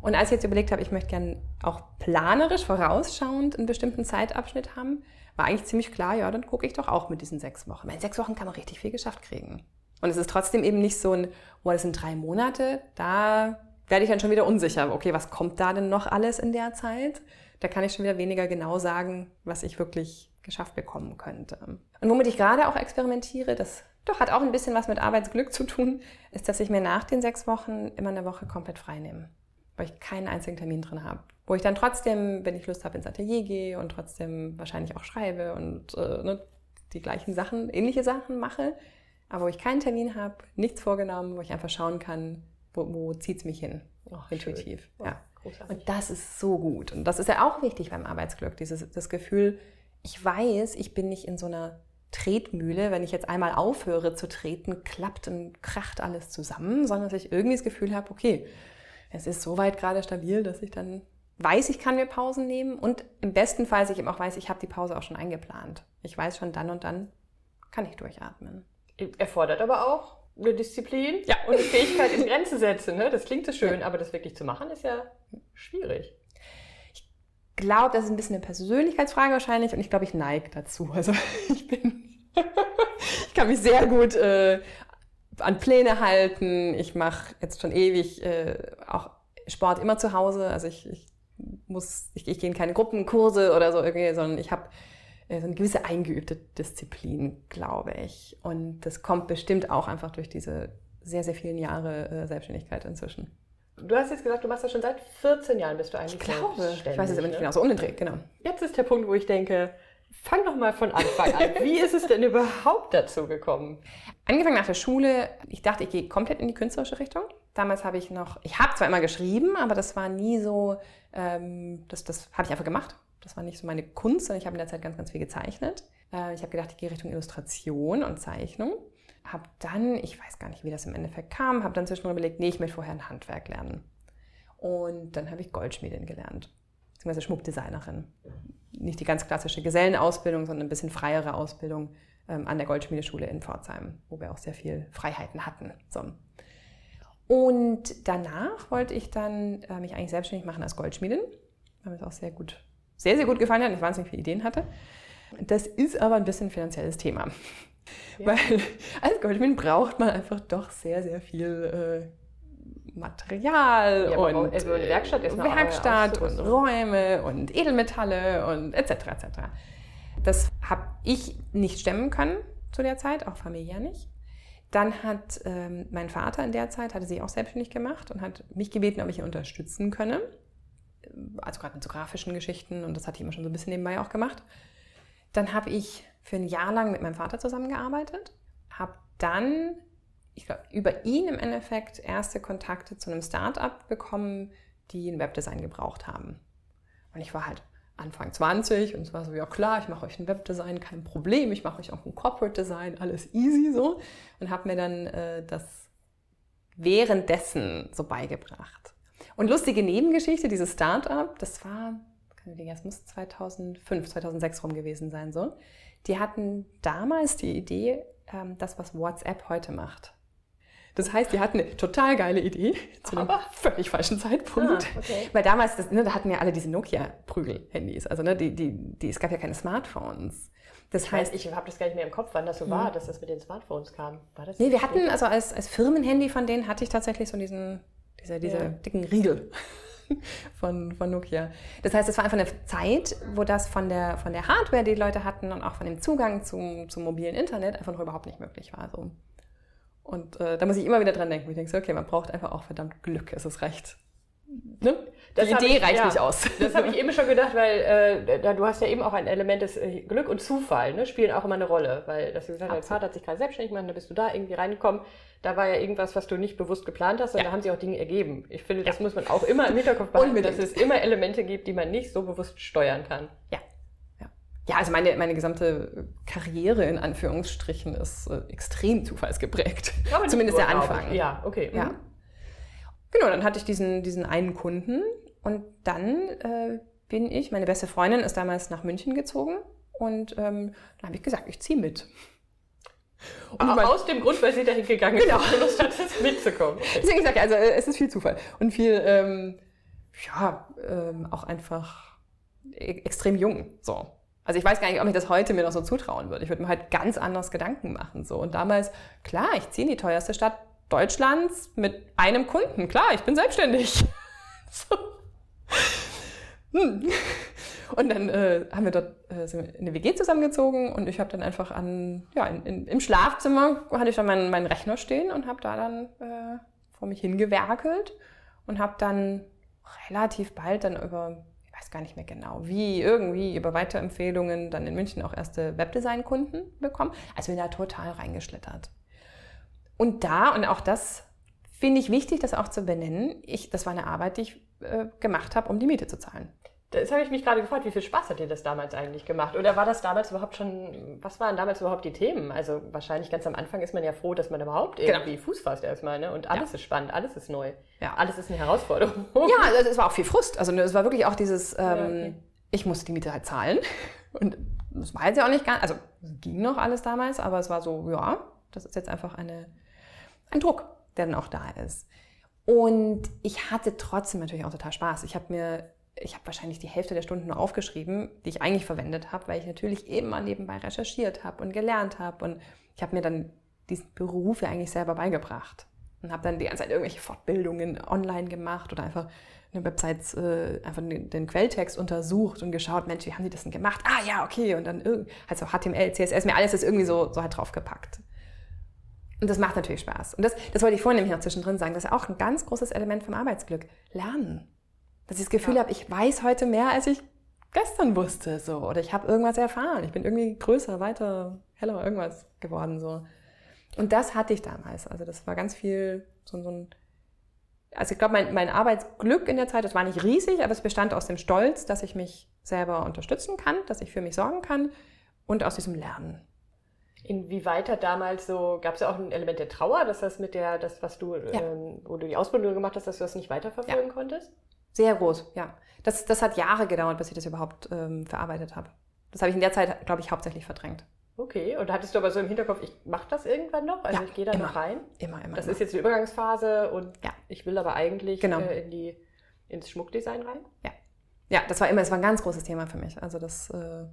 Und als ich jetzt überlegt habe, ich möchte gerne auch planerisch, vorausschauend einen bestimmten Zeitabschnitt haben, war eigentlich ziemlich klar, ja, dann gucke ich doch auch mit diesen sechs Wochen. Weil in sechs Wochen kann man richtig viel geschafft kriegen. Und es ist trotzdem eben nicht so ein, oh, das sind drei Monate, da werde ich dann schon wieder unsicher. Okay, was kommt da denn noch alles in der Zeit? Da kann ich schon wieder weniger genau sagen, was ich wirklich geschafft bekommen könnte. Und womit ich gerade auch experimentiere, das doch hat auch ein bisschen was mit Arbeitsglück zu tun, ist, dass ich mir nach den sechs Wochen immer eine Woche komplett frei nehme, weil ich keinen einzigen Termin drin habe. Wo ich dann trotzdem, wenn ich Lust habe, ins Atelier gehe und trotzdem wahrscheinlich auch schreibe und äh, ne, die gleichen Sachen, ähnliche Sachen mache, aber wo ich keinen Termin habe, nichts vorgenommen, wo ich einfach schauen kann, wo, wo zieht es mich hin, oh, intuitiv. Oh, ja. Und das ist so gut. Und das ist ja auch wichtig beim Arbeitsglück, dieses das Gefühl, ich weiß, ich bin nicht in so einer Tretmühle, wenn ich jetzt einmal aufhöre zu treten, klappt und kracht alles zusammen, sondern dass ich irgendwie das Gefühl habe, okay, es ist soweit gerade stabil, dass ich dann weiß, ich kann mir Pausen nehmen und im besten Fall, dass ich eben auch weiß, ich habe die Pause auch schon eingeplant. Ich weiß schon, dann und dann kann ich durchatmen. Erfordert aber auch eine Disziplin ja. und eine Fähigkeit in (laughs) Grenzen setzen. Ne? Das klingt so schön, ja. aber das wirklich zu machen, ist ja schwierig glaube, das ist ein bisschen eine Persönlichkeitsfrage wahrscheinlich und ich glaube, ich neige dazu. (laughs) Also ich bin, (laughs) ich kann mich sehr gut äh, an Pläne halten. Ich mache jetzt schon ewig äh, auch Sport immer zu Hause. Also ich, ich muss, ich, ich gehe in keine Gruppenkurse oder so irgendwie, sondern ich habe so eine gewisse eingeübte Disziplin, glaube ich. Und das kommt bestimmt auch einfach durch diese sehr, sehr vielen Jahre äh, Selbstständigkeit inzwischen. Du hast jetzt gesagt, du machst das schon seit 14 Jahren, bist du eigentlich Ich glaube, ich weiß es nicht ne? genau, so um den Dreh, genau. Jetzt ist der Punkt, wo ich denke, fang doch mal von Anfang an. (laughs) Wie ist es denn überhaupt dazu gekommen? Angefangen nach der Schule, ich dachte, ich gehe komplett in die künstlerische Richtung. Damals habe ich noch, ich habe zwar immer geschrieben, aber das war nie so, ähm, das, das habe ich einfach gemacht. Das war nicht so meine Kunst, sondern ich habe in der Zeit ganz, ganz viel gezeichnet. Äh, ich habe gedacht, ich gehe Richtung Illustration und Zeichnung habe dann, ich weiß gar nicht, wie das im Endeffekt kam, habe dann zwischendurch überlegt, nee, ich möchte vorher ein Handwerk lernen. Und dann habe ich Goldschmiedin gelernt, beziehungsweise Schmuckdesignerin. Nicht die ganz klassische Gesellenausbildung, sondern ein bisschen freiere Ausbildung ähm, an der Goldschmiedeschule in Pforzheim, wo wir auch sehr viel Freiheiten hatten. So. Und danach wollte ich dann äh, mich eigentlich selbstständig machen als Goldschmiedin, weil mir das auch sehr gut, sehr, sehr gut gefallen hat und ich wahnsinnig viele Ideen hatte. Das ist aber ein bisschen ein finanzielles Thema. Ja. Weil als Goldschmied braucht man einfach doch sehr, sehr viel äh, Material ja, und also eine Werkstatt, ist Werkstatt und Räume und Edelmetalle und etc. etc. Das habe ich nicht stemmen können zu der Zeit, auch familiär nicht. Dann hat ähm, mein Vater in der Zeit, hatte sich auch selbstständig gemacht und hat mich gebeten, ob ich ihn unterstützen könne. Also gerade mit so grafischen Geschichten und das hatte ich immer schon so ein bisschen nebenbei auch gemacht. Dann habe ich für ein Jahr lang mit meinem Vater zusammengearbeitet, habe dann, ich glaube, über ihn im Endeffekt erste Kontakte zu einem Start-up bekommen, die ein Webdesign gebraucht haben. Und ich war halt Anfang 20 und es war so, ja klar, ich mache euch ein Webdesign, kein Problem, ich mache euch auch ein Corporate Design, alles easy so. Und habe mir dann äh, das währenddessen so beigebracht. Und lustige Nebengeschichte, dieses Start-up, das war, kann ich das muss 2005, 2006 rum gewesen sein so die hatten damals die Idee, ähm, das, was WhatsApp heute macht. Das heißt, die hatten eine total geile Idee zu einem völlig falschen Zeitpunkt. Ah, okay. Weil damals, das, ne, da hatten ja alle diese Nokia-Prügel-Handys. Also ne, die, die, die, es gab ja keine Smartphones. Das heißt, ich habe das gar nicht mehr im Kopf, wann das so war, mhm. dass das mit den Smartphones kam. War das nee, wir hatten, also als, als Firmenhandy von denen hatte ich tatsächlich so diesen, diese, diese ja. dicken Riegel. (laughs) von, von Nokia. Das heißt, es war einfach eine Zeit, wo das von der, von der Hardware, die, die Leute hatten und auch von dem Zugang zum, zum mobilen Internet einfach noch überhaupt nicht möglich war. So. Und äh, da muss ich immer wieder dran denken. Ich denke so, okay, man braucht einfach auch verdammt Glück. Es ist recht. Ne? Die Idee ich, reicht ja, nicht aus. Das habe ich eben schon gedacht, weil äh, du hast ja eben auch ein Element des äh, Glück und Zufall, ne, spielen auch immer eine Rolle. Weil, dass du gesagt hast, dein Vater hat sich gerade selbstständig gemacht, da bist du da irgendwie reingekommen da war ja irgendwas, was du nicht bewusst geplant hast, und ja. da haben sich auch Dinge ergeben. Ich finde, das ja. muss man auch immer im Hinterkopf behalten, dass es immer Elemente gibt, die man nicht so bewusst steuern kann. Ja. Ja, ja also meine, meine gesamte Karriere in Anführungsstrichen ist äh, extrem zufallsgeprägt. Zumindest der Anfang. Ja, okay. Ja. Mhm. Genau, dann hatte ich diesen, diesen einen Kunden und dann äh, bin ich, meine beste Freundin ist damals nach München gezogen und ähm, dann habe ich gesagt, ich ziehe mit. Und mein, aus dem Grund, weil sie dahin gegangen genau. ist, Lust (laughs) hat, mitzukommen. Okay. Deswegen sage ich, also äh, es ist viel Zufall und viel, ähm, ja, ähm, auch einfach e extrem jung. So. Also ich weiß gar nicht, ob ich das heute mir noch so zutrauen würde. Ich würde mir halt ganz anders Gedanken machen. So. Und damals, klar, ich ziehe in die teuerste Stadt Deutschlands mit einem Kunden. Klar, ich bin selbstständig. (laughs) so. Hm. Und dann äh, haben wir dort äh, sind wir in eine WG zusammengezogen und ich habe dann einfach an, ja, in, in, im Schlafzimmer hatte ich dann meinen, meinen Rechner stehen und habe da dann äh, vor mich hingewerkelt und habe dann relativ bald dann über, ich weiß gar nicht mehr genau, wie, irgendwie über Weiterempfehlungen dann in München auch erste Webdesign-Kunden bekommen. Also bin da total reingeschlittert. Und da, und auch das finde ich wichtig, das auch zu benennen, ich, das war eine Arbeit, die ich äh, gemacht habe, um die Miete zu zahlen. Das habe ich mich gerade gefragt, wie viel Spaß hat dir das damals eigentlich gemacht? Oder war das damals überhaupt schon, was waren damals überhaupt die Themen? Also wahrscheinlich ganz am Anfang ist man ja froh, dass man überhaupt genau. irgendwie Fuß fasst erstmal, ne? Und alles ja. ist spannend, alles ist neu. Ja. Alles ist eine Herausforderung. Ja, also es war auch viel Frust. Also es war wirklich auch dieses, ähm, ja, okay. ich musste die Miete halt zahlen. (laughs) Und das war jetzt ja auch nicht ganz, also es ging noch alles damals, aber es war so, ja, das ist jetzt einfach eine, ein Druck, der dann auch da ist. Und ich hatte trotzdem natürlich auch total Spaß. Ich habe mir ich habe wahrscheinlich die Hälfte der Stunden nur aufgeschrieben, die ich eigentlich verwendet habe, weil ich natürlich mal nebenbei recherchiert habe und gelernt habe. Und ich habe mir dann diesen Beruf ja eigentlich selber beigebracht. Und habe dann die ganze Zeit irgendwelche Fortbildungen online gemacht oder einfach eine Website, äh, einfach den, den, Quelltext untersucht und geschaut, Mensch, wie haben die das denn gemacht? Ah ja, okay. Und dann irgendwie, halt so HTML, CSS, mir alles ist irgendwie so, so halt draufgepackt. Und das macht natürlich Spaß. Und das, das wollte ich vorhin nämlich noch zwischendrin sagen. Das ist auch ein ganz großes Element vom Arbeitsglück. Lernen. Dass ich das Gefühl ja. habe, ich weiß heute mehr, als ich gestern wusste. So. Oder ich habe irgendwas erfahren. Ich bin irgendwie größer, weiter, heller, irgendwas geworden. So. Und das hatte ich damals. Also das war ganz viel so, so ein. Also ich glaube, mein, mein Arbeitsglück in der Zeit, das war nicht riesig, aber es bestand aus dem Stolz, dass ich mich selber unterstützen kann, dass ich für mich sorgen kann und aus diesem Lernen. Inwieweit hat damals so, gab es ja auch ein Element der Trauer, dass das mit der, das, was du, ja. ähm, wo du die Ausbildung gemacht hast, dass du das nicht weiterverfolgen ja. konntest? Sehr groß, ja. Das, das hat Jahre gedauert, bis ich das überhaupt ähm, verarbeitet habe. Das habe ich in der Zeit, glaube ich, hauptsächlich verdrängt. Okay, und hattest du aber so im Hinterkopf, ich mache das irgendwann noch? Also ja, ich gehe da immer, noch rein? Immer, immer. Das immer. ist jetzt eine Übergangsphase und ja. ich will aber eigentlich genau. äh, in die, ins Schmuckdesign rein? Ja. Ja, das war immer, es war ein ganz großes Thema für mich. Also das äh,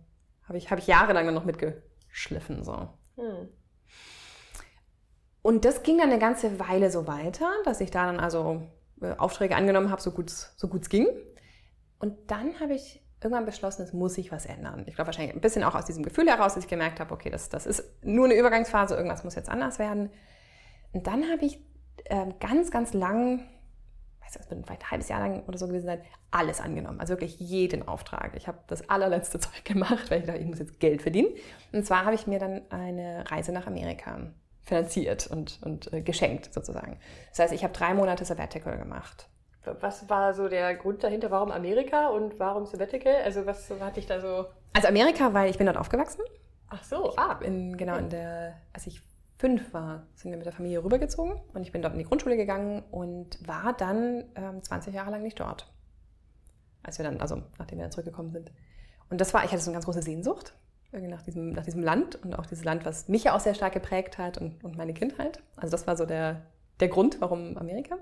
habe ich, hab ich jahrelang noch mitgeschliffen. So. Hm. Und das ging dann eine ganze Weile so weiter, dass ich da dann also äh, Aufträge angenommen habe, so gut es so ging. Und dann habe ich irgendwann beschlossen, es muss sich was ändern. Ich glaube wahrscheinlich ein bisschen auch aus diesem Gefühl heraus, dass ich gemerkt habe, okay, das, das ist nur eine Übergangsphase, irgendwas muss jetzt anders werden. Und dann habe ich äh, ganz, ganz lang, weiß nicht, vielleicht ein halbes Jahr lang oder so gewesen sein, alles angenommen. Also wirklich jeden Auftrag. Ich habe das allerletzte (laughs) Zeug gemacht, weil ich dachte, ich muss jetzt Geld verdienen. Und zwar habe ich mir dann eine Reise nach Amerika finanziert und, und äh, geschenkt sozusagen. Das heißt, ich habe drei Monate Sabbatical gemacht. Was war so der Grund dahinter? Warum Amerika und warum Sabbatical? Also was hatte ich da so? Also Amerika, weil ich bin dort aufgewachsen. Ach so, ah. In, genau, in der, als ich fünf war, sind wir mit der Familie rübergezogen und ich bin dort in die Grundschule gegangen und war dann ähm, 20 Jahre lang nicht dort. Als wir dann, also nachdem wir dann zurückgekommen sind. Und das war, ich hatte so eine ganz große Sehnsucht nach diesem, nach diesem Land und auch dieses Land, was mich ja auch sehr stark geprägt hat und, und meine Kindheit. Also das war so der, der Grund, warum Amerika.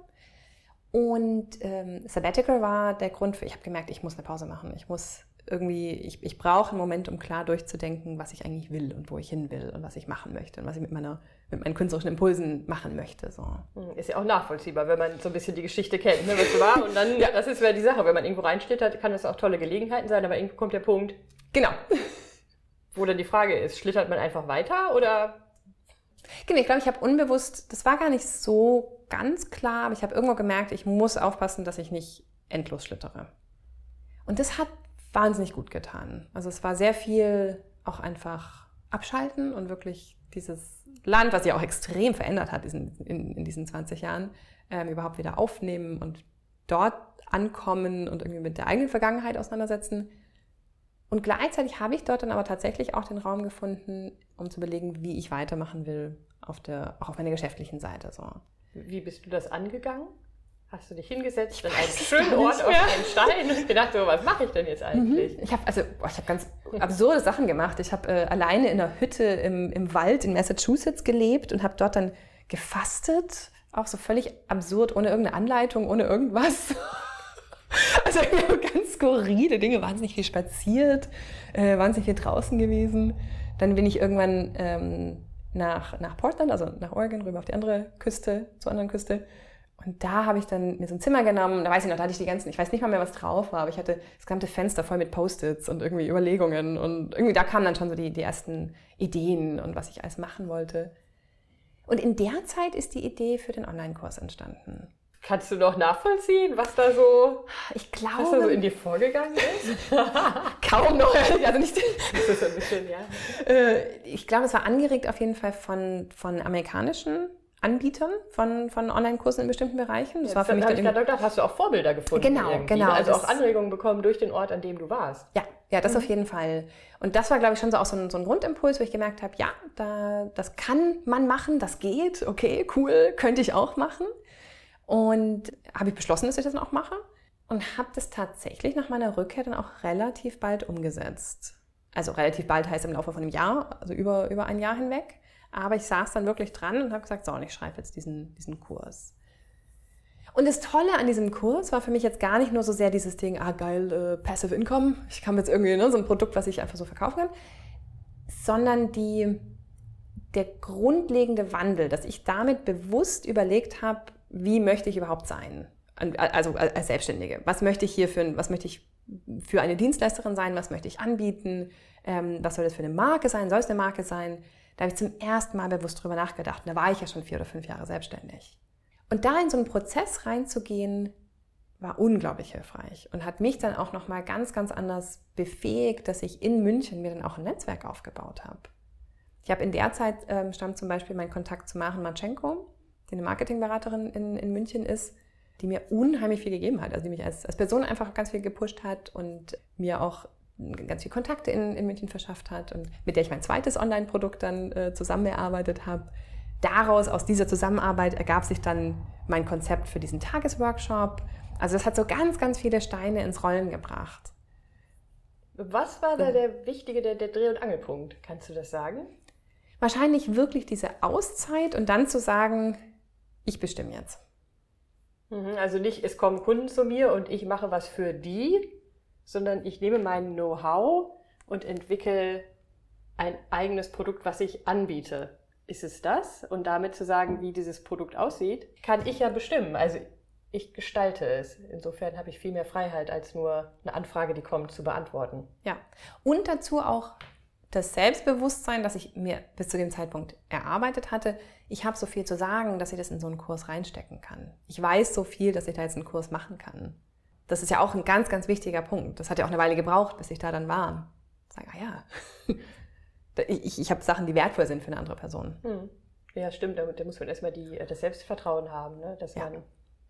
Und ähm, Sabbatical war der Grund für, ich habe gemerkt, ich muss eine Pause machen. Ich muss irgendwie, ich, ich brauche einen Moment, um klar durchzudenken, was ich eigentlich will und wo ich hin will und was ich machen möchte und was ich mit, meiner, mit meinen künstlerischen Impulsen machen möchte. So. Hm, ist ja auch nachvollziehbar, wenn man so ein bisschen die Geschichte kennt, ne, was war. Und dann, ja, das ist ja die Sache, wenn man irgendwo reinsteht, kann das auch tolle Gelegenheiten sein, aber irgendwo kommt der Punkt. Genau. (laughs) Wo dann die Frage ist, schlittert man einfach weiter oder? Genau, ich glaube, ich habe unbewusst, das war gar nicht so ganz klar, aber ich habe irgendwo gemerkt, ich muss aufpassen, dass ich nicht endlos schlittere. Und das hat wahnsinnig gut getan. Also es war sehr viel auch einfach abschalten und wirklich dieses Land, was sich auch extrem verändert hat in, in, in diesen 20 Jahren, ähm, überhaupt wieder aufnehmen und dort ankommen und irgendwie mit der eigenen Vergangenheit auseinandersetzen. Und gleichzeitig habe ich dort dann aber tatsächlich auch den Raum gefunden, um zu überlegen, wie ich weitermachen will, auf der, auch auf meiner geschäftlichen Seite. So. Wie bist du das angegangen? Hast du dich hingesetzt an einen schönen Ort auf einen Stein und gedacht, so, was mache ich denn jetzt eigentlich? Mhm. Ich habe also, hab ganz absurde Sachen gemacht. Ich habe äh, alleine in einer Hütte im, im Wald in Massachusetts gelebt und habe dort dann gefastet. Auch so völlig absurd, ohne irgendeine Anleitung, ohne irgendwas. (laughs) Also (laughs) ganz skurrile Dinge, wahnsinnig viel spaziert, äh, wahnsinnig viel draußen gewesen. Dann bin ich irgendwann ähm, nach, nach Portland, also nach Oregon, rüber auf die andere Küste, zur anderen Küste. Und da habe ich dann mir so ein Zimmer genommen. Da weiß ich noch, da hatte ich die ganzen, ich weiß nicht mal mehr, was drauf war, aber ich hatte das gesamte Fenster voll mit Post-its und irgendwie Überlegungen. Und irgendwie da kamen dann schon so die, die ersten Ideen und was ich alles machen wollte. Und in der Zeit ist die Idee für den Online-Kurs entstanden. Kannst du noch nachvollziehen, was da so, ich glaube, was da so in dir vorgegangen ist? (laughs) kaum noch. Also nicht, das ist ein bisschen, ja. Äh, ich glaube, es war angeregt auf jeden Fall von, von amerikanischen Anbietern von, von Online-Kursen in bestimmten Bereichen. Das ja, war für mich dann gedacht, hast du auch Vorbilder gefunden. Genau, irgendwie. genau. Also auch Anregungen bekommen durch den Ort, an dem du warst. Ja, ja, das mhm. auf jeden Fall. Und das war, glaube ich, schon so auch so ein, so ein Grundimpuls, wo ich gemerkt habe, ja, da, das kann man machen, das geht, okay, cool, könnte ich auch machen. Und habe ich beschlossen, dass ich das dann auch mache und habe das tatsächlich nach meiner Rückkehr dann auch relativ bald umgesetzt. Also relativ bald heißt im Laufe von einem Jahr, also über, über ein Jahr hinweg. Aber ich saß dann wirklich dran und habe gesagt, so, und ich schreibe jetzt diesen, diesen Kurs. Und das Tolle an diesem Kurs war für mich jetzt gar nicht nur so sehr dieses Ding, ah geil, äh, Passive Income, ich kann jetzt irgendwie ne, so ein Produkt, was ich einfach so verkaufen kann, sondern die, der grundlegende Wandel, dass ich damit bewusst überlegt habe, wie möchte ich überhaupt sein? Also als Selbstständige. Was möchte ich hier für, was möchte ich für eine Dienstleisterin sein? Was möchte ich anbieten? Ähm, was soll das für eine Marke sein? Soll es eine Marke sein? Da habe ich zum ersten Mal bewusst drüber nachgedacht. Und da war ich ja schon vier oder fünf Jahre selbstständig. Und da in so einen Prozess reinzugehen, war unglaublich hilfreich und hat mich dann auch nochmal ganz, ganz anders befähigt, dass ich in München mir dann auch ein Netzwerk aufgebaut habe. Ich habe in der Zeit ähm, stammt zum Beispiel mein Kontakt zu Maren Matschenko, die eine Marketingberaterin in, in München ist, die mir unheimlich viel gegeben hat, also die mich als, als Person einfach ganz viel gepusht hat und mir auch ganz viele Kontakte in, in München verschafft hat und mit der ich mein zweites Online-Produkt dann äh, zusammen erarbeitet habe. Daraus, aus dieser Zusammenarbeit, ergab sich dann mein Konzept für diesen Tagesworkshop. Also das hat so ganz, ganz viele Steine ins Rollen gebracht. Was war da der wichtige, der, der Dreh- und Angelpunkt? Kannst du das sagen? Wahrscheinlich wirklich diese Auszeit und dann zu sagen, ich bestimme jetzt. Mhm, also nicht, es kommen Kunden zu mir und ich mache was für die, sondern ich nehme mein Know-how und entwickle ein eigenes Produkt, was ich anbiete. Ist es das? Und damit zu sagen, wie dieses Produkt aussieht, kann ich ja bestimmen. Also ich gestalte es. Insofern habe ich viel mehr Freiheit, als nur eine Anfrage, die kommt, zu beantworten. Ja. Und dazu auch das Selbstbewusstsein, das ich mir bis zu dem Zeitpunkt erarbeitet hatte. Ich habe so viel zu sagen, dass ich das in so einen Kurs reinstecken kann. Ich weiß so viel, dass ich da jetzt einen Kurs machen kann. Das ist ja auch ein ganz, ganz wichtiger Punkt. Das hat ja auch eine Weile gebraucht, bis ich da dann war. Sag, ah ja, (laughs) ich, ich habe Sachen, die wertvoll sind für eine andere Person. Hm. Ja, stimmt. Da, da muss man erstmal die, das Selbstvertrauen haben, ne? dass ja. man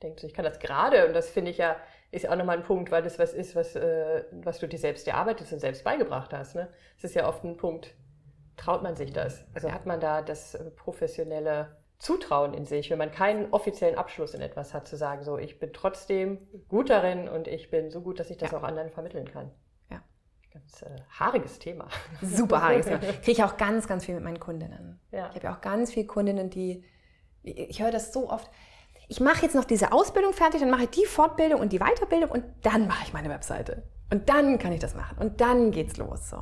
denkt, ich kann das gerade. Und das finde ich ja, ist ja auch nochmal ein Punkt, weil das was ist, was, äh, was du dir selbst erarbeitet und selbst beigebracht hast. Ne? Das ist ja oft ein Punkt, traut man sich das? Also hat man da das professionelle Zutrauen in sich, wenn man keinen offiziellen Abschluss in etwas hat, zu sagen, so, ich bin trotzdem gut darin und ich bin so gut, dass ich das ja. auch anderen vermitteln kann. Ja. Ganz äh, haariges Thema. (laughs) Super haariges Thema. Kriege ich auch ganz, ganz viel mit meinen Kundinnen. Ja. Ich habe ja auch ganz viele Kundinnen, die, ich höre das so oft, ich mache jetzt noch diese Ausbildung fertig, dann mache ich die Fortbildung und die Weiterbildung und dann mache ich meine Webseite. Und dann kann ich das machen. Und dann geht's los. So.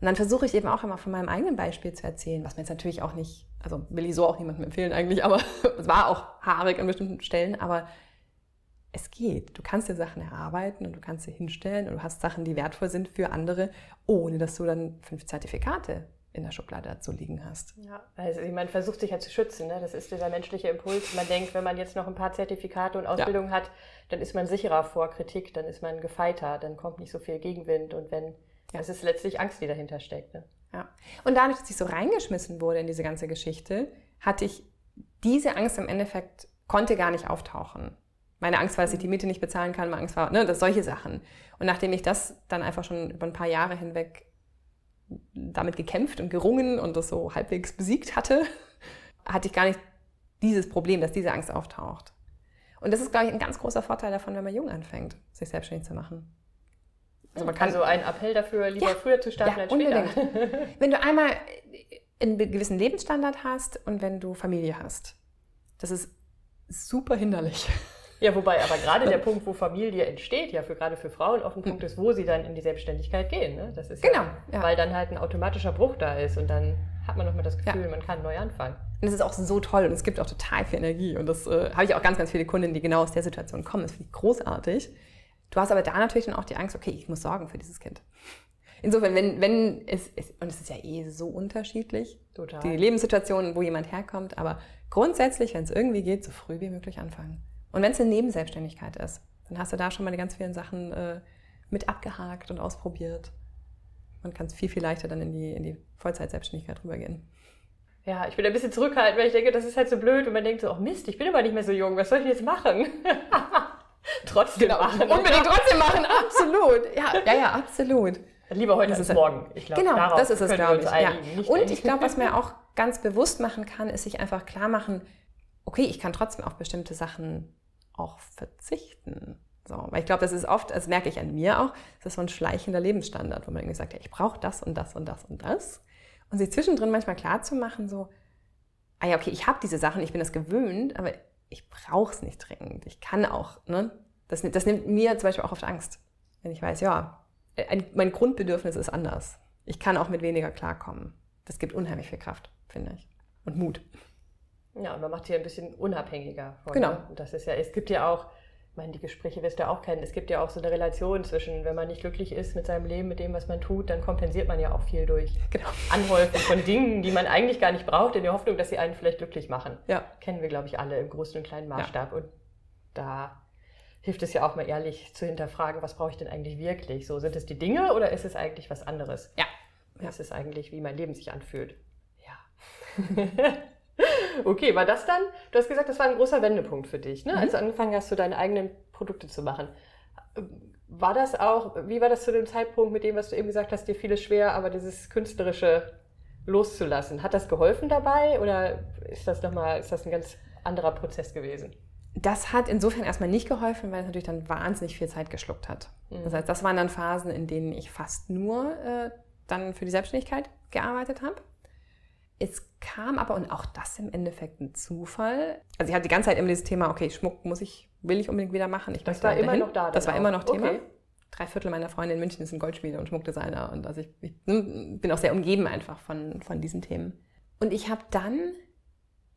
Und dann versuche ich eben auch immer von meinem eigenen Beispiel zu erzählen, was mir jetzt natürlich auch nicht, also will ich so auch niemandem empfehlen eigentlich, aber (laughs) es war auch haarig an bestimmten Stellen, aber es geht. Du kannst dir Sachen erarbeiten und du kannst sie hinstellen und du hast Sachen, die wertvoll sind für andere, ohne dass du dann fünf Zertifikate in der Schublade dazu liegen hast. Ja, also man versucht sich ja zu schützen. Ne? Das ist dieser menschliche Impuls. Man denkt, wenn man jetzt noch ein paar Zertifikate und Ausbildungen ja. hat, dann ist man sicherer vor Kritik, dann ist man gefeiter, dann kommt nicht so viel Gegenwind und wenn ja. Es ist letztlich Angst, die dahinter steckt. Ne? Ja. Und dadurch, dass ich so reingeschmissen wurde in diese ganze Geschichte, hatte ich diese Angst im Endeffekt, konnte gar nicht auftauchen. Meine Angst war, dass ich die Miete nicht bezahlen kann, meine Angst war, ne, dass solche Sachen. Und nachdem ich das dann einfach schon über ein paar Jahre hinweg damit gekämpft und gerungen und das so halbwegs besiegt hatte, (laughs) hatte ich gar nicht dieses Problem, dass diese Angst auftaucht. Und das ist, glaube ich, ein ganz großer Vorteil davon, wenn man jung anfängt, sich selbstständig zu machen. Also man kann so einen Appell dafür, lieber ja, früher zu starten ja, als später. Unbedingt. (laughs) wenn du einmal einen gewissen Lebensstandard hast und wenn du Familie hast. Das ist super hinderlich. Ja, wobei aber gerade der Punkt, wo Familie entsteht, ja für gerade für Frauen auch ein Punkt ist, wo sie dann in die Selbstständigkeit gehen. Ne? Das ist genau, ja, ja. weil dann halt ein automatischer Bruch da ist und dann hat man nochmal das Gefühl, ja. man kann neu anfangen. Und das ist auch so toll und es gibt auch total viel Energie. Und das äh, habe ich auch ganz, ganz viele Kundinnen, die genau aus der Situation kommen. Das finde ich großartig. Du hast aber da natürlich dann auch die Angst, okay, ich muss sorgen für dieses Kind. Insofern, wenn, wenn es, es und es ist ja eh so unterschiedlich, Total. die Lebenssituation, wo jemand herkommt, aber grundsätzlich, wenn es irgendwie geht, so früh wie möglich anfangen. Und wenn es eine Nebenselbstständigkeit ist, dann hast du da schon mal die ganz vielen Sachen äh, mit abgehakt und ausprobiert. Man kann es viel, viel leichter dann in die, in die Vollzeitselbstständigkeit rübergehen. Ja, ich bin ein bisschen zurückhaltend, weil ich denke, das ist halt so blöd und man denkt so, oh Mist, ich bin aber nicht mehr so jung, was soll ich jetzt machen? (laughs) trotzdem genau, machen. Unbedingt trotzdem machen, absolut. Ja, ja, ja, absolut. Lieber heute als morgen. Ich glaub, genau, das ist es, glaube ich. Ja. Und ich glaube, was man (laughs) auch ganz bewusst machen kann, ist sich einfach klar machen, okay, ich kann trotzdem auf bestimmte Sachen auch verzichten. So, weil ich glaube, das ist oft, das merke ich an mir auch, das ist so ein schleichender Lebensstandard, wo man irgendwie sagt, ja, ich brauche das und das und das und das. Und sich zwischendrin manchmal klar zu machen, so, ah ja, okay, ich habe diese Sachen, ich bin das gewöhnt, aber ich brauche es nicht dringend. Ich kann auch, ne? Das, das nimmt mir zum Beispiel auch oft Angst, wenn ich weiß, ja, ein, mein Grundbedürfnis ist anders. Ich kann auch mit weniger klarkommen. Das gibt unheimlich viel Kraft, finde ich. Und Mut. Ja, und man macht sich ein bisschen unabhängiger. Von, genau. Ne? Das ist ja, es gibt ja auch, meine, die Gespräche wirst du auch kennen, es gibt ja auch so eine Relation zwischen, wenn man nicht glücklich ist mit seinem Leben, mit dem, was man tut, dann kompensiert man ja auch viel durch genau. Anhäufen von Dingen, die man eigentlich gar nicht braucht, in der Hoffnung, dass sie einen vielleicht glücklich machen. Ja. Kennen wir, glaube ich, alle im großen und kleinen Maßstab. Ja. Und da hilft es ja auch mal ehrlich zu hinterfragen, was brauche ich denn eigentlich wirklich? So, sind es die Dinge oder ist es eigentlich was anderes? Ja. ja. Ist es eigentlich, wie mein Leben sich anfühlt? Ja. (laughs) okay, war das dann, du hast gesagt, das war ein großer Wendepunkt für dich, ne? Mhm. als du angefangen hast, so deine eigenen Produkte zu machen. War das auch, wie war das zu dem Zeitpunkt mit dem, was du eben gesagt hast, dir fiel es schwer, aber dieses künstlerische loszulassen? Hat das geholfen dabei oder ist das nochmal, ist das ein ganz anderer Prozess gewesen? das hat insofern erstmal nicht geholfen, weil es natürlich dann wahnsinnig viel Zeit geschluckt hat. Mhm. Das heißt, das waren dann Phasen, in denen ich fast nur äh, dann für die Selbstständigkeit gearbeitet habe. Es kam aber, und auch das im Endeffekt ein Zufall. Also ich hatte die ganze Zeit immer dieses Thema, okay, Schmuck muss ich, will ich unbedingt wieder machen. Ich das war immer noch da. Das war auch. immer noch Thema. Okay. Drei Viertel meiner Freunde in München sind Goldschmiede und Schmuckdesigner. Und also ich, ich hm, bin auch sehr umgeben einfach von, von diesen Themen. Und ich habe dann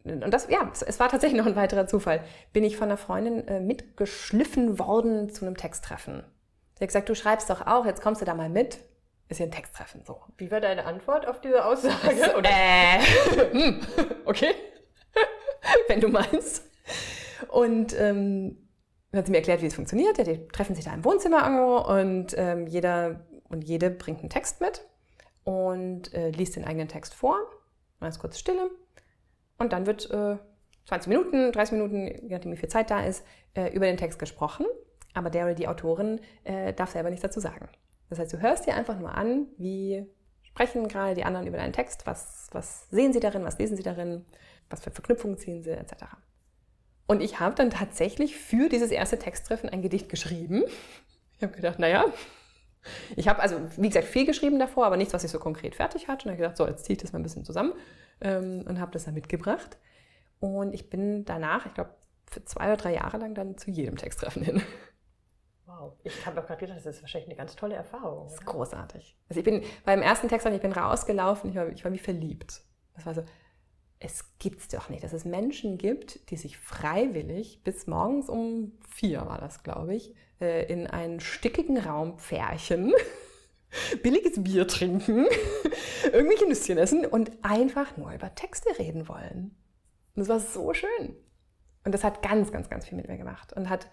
und das, ja, es war tatsächlich noch ein weiterer Zufall, bin ich von einer Freundin äh, mitgeschliffen worden zu einem Texttreffen. Sie hat gesagt, du schreibst doch auch, jetzt kommst du da mal mit. Ist hier ein Texttreffen, so. Wie war deine Antwort auf diese Aussage? Oder? Äh, hm, okay. (laughs) Wenn du meinst. Und ähm, dann hat sie mir erklärt, wie es funktioniert. Ja, die treffen sich da im Wohnzimmer irgendwo und ähm, jeder und jede bringt einen Text mit und äh, liest den eigenen Text vor. Mal ist kurz Stille und dann wird äh, 20 Minuten, 30 Minuten, je nachdem wie viel Zeit da ist, äh, über den Text gesprochen. Aber der oder die Autorin äh, darf selber nichts dazu sagen. Das heißt, du hörst dir einfach nur an, wie sprechen gerade die anderen über deinen Text, was, was sehen sie darin, was lesen sie darin, was für Verknüpfungen ziehen sie, etc. Und ich habe dann tatsächlich für dieses erste Texttreffen ein Gedicht geschrieben. Ich habe gedacht, naja, ich habe also, wie gesagt, viel geschrieben davor, aber nichts, was ich so konkret fertig hatte. Und habe gedacht, so, jetzt ziehe ich das mal ein bisschen zusammen ähm, und habe das dann mitgebracht. Und ich bin danach, ich glaube, für zwei oder drei Jahre lang dann zu jedem Texttreffen hin. Wow, ich habe auch gerade gedacht, das ist wahrscheinlich eine ganz tolle Erfahrung. Das ist großartig. Also ich bin beim ersten Texttreffen, ich bin rausgelaufen, ich war, ich war wie verliebt. Das war so, es gibt's doch nicht, dass es Menschen gibt, die sich freiwillig bis morgens um vier war das, glaube ich, äh, in einen stickigen Raum pferchen (laughs) billiges Bier trinken, (laughs) irgendwelche Nüsschen essen und einfach nur über Texte reden wollen. Und das war so schön. Und das hat ganz, ganz, ganz viel mit mir gemacht und hat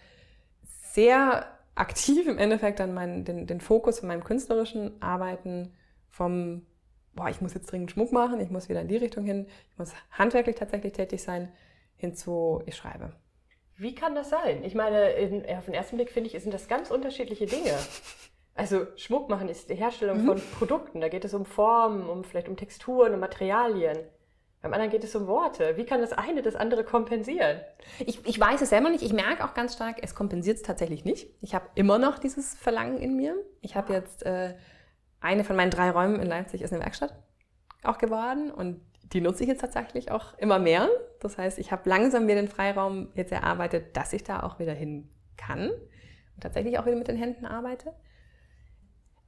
sehr aktiv im Endeffekt dann meinen, den, den Fokus von meinem künstlerischen Arbeiten vom, boah, ich muss jetzt dringend Schmuck machen, ich muss wieder in die Richtung hin, ich muss handwerklich tatsächlich tätig sein, hinzu, ich schreibe. Wie kann das sein? Ich meine, in, auf den ersten Blick finde ich, sind das ganz unterschiedliche Dinge. Also Schmuck machen ist die Herstellung mhm. von Produkten. Da geht es um Formen, um vielleicht um Texturen, um Materialien. Beim anderen geht es um Worte. Wie kann das eine das andere kompensieren? Ich, ich weiß es selber nicht. Ich merke auch ganz stark, es kompensiert es tatsächlich nicht. Ich habe immer noch dieses Verlangen in mir. Ich habe jetzt äh, eine von meinen drei Räumen in Leipzig ist eine Werkstatt auch geworden und die nutze ich jetzt tatsächlich auch immer mehr. Das heißt, ich habe langsam mir den Freiraum jetzt erarbeitet, dass ich da auch wieder hin kann und tatsächlich auch wieder mit den Händen arbeite.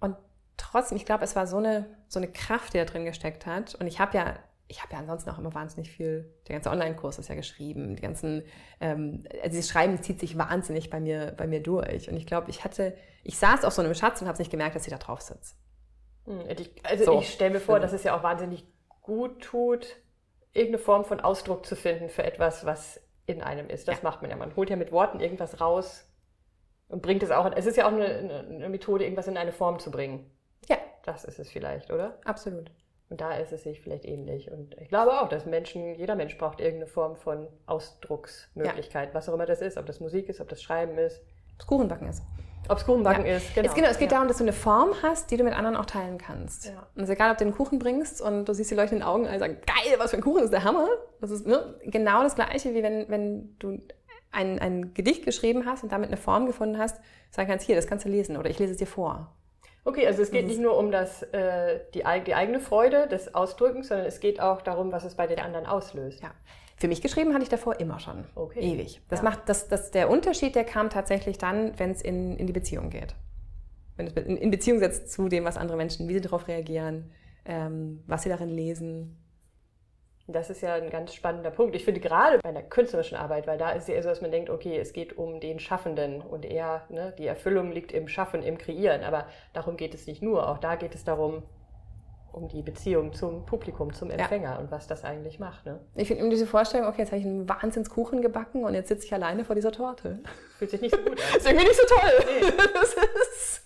Und trotzdem, ich glaube, es war so eine, so eine Kraft, die da drin gesteckt hat. Und ich habe ja, ich habe ja ansonsten auch immer wahnsinnig viel, der ganze Online-Kurs ist ja geschrieben, die ganzen, ähm, also dieses Schreiben zieht sich wahnsinnig bei mir, bei mir durch. Und ich glaube, ich hatte, ich saß auf so einem Schatz und habe nicht gemerkt, dass sie da drauf sitzt. Hm, also so. ich stelle mir vor, dass es ja auch wahnsinnig gut tut, irgendeine Form von Ausdruck zu finden für etwas, was in einem ist. Das ja. macht man ja. Man holt ja mit Worten irgendwas raus und bringt es auch. Es ist ja auch eine, eine Methode, irgendwas in eine Form zu bringen. Ja. Das ist es vielleicht, oder? Absolut. Und da ist es sich vielleicht ähnlich. Und ich glaube auch, dass Menschen, jeder Mensch braucht irgendeine Form von Ausdrucksmöglichkeit, ja. was auch immer das ist, ob das Musik ist, ob das Schreiben ist. Ob es Kuchenbacken ist. Ob es Kuchenbacken ja. ist, genau. Es, genau, es geht ja. darum, dass du eine Form hast, die du mit anderen auch teilen kannst. Ja. Und es ist egal, ob du einen Kuchen bringst und du siehst die Leute in den Augen und sagen, geil, was für ein Kuchen, ist der Hammer. Das ist ne, genau das Gleiche, wie wenn, wenn du ein, ein Gedicht geschrieben hast und damit eine Form gefunden hast, sagen kannst, hier, das kannst du lesen oder ich lese es dir vor. Okay, also es geht nicht nur um das, äh, die, die eigene Freude des Ausdrückens, sondern es geht auch darum, was es bei den anderen auslöst. Ja. Für mich geschrieben hatte ich davor immer schon. Okay. Ewig. Das ja. macht, das, das, der Unterschied, der kam tatsächlich dann, wenn es in, in die Beziehung geht. Wenn es in, in Beziehung setzt zu dem, was andere Menschen, wie sie darauf reagieren, ähm, was sie darin lesen, das ist ja ein ganz spannender Punkt. Ich finde gerade bei der künstlerischen Arbeit, weil da ist es eher so, dass man denkt, okay, es geht um den Schaffenden und eher ne, die Erfüllung liegt im Schaffen, im Kreieren. Aber darum geht es nicht nur. Auch da geht es darum, um die Beziehung zum Publikum, zum Empfänger ja. und was das eigentlich macht. Ne? Ich finde diese Vorstellung, okay, jetzt habe ich einen Wahnsinnskuchen gebacken und jetzt sitze ich alleine vor dieser Torte. Fühlt sich nicht so gut an. (laughs) ist irgendwie nicht so toll. Nee. (laughs) Das ist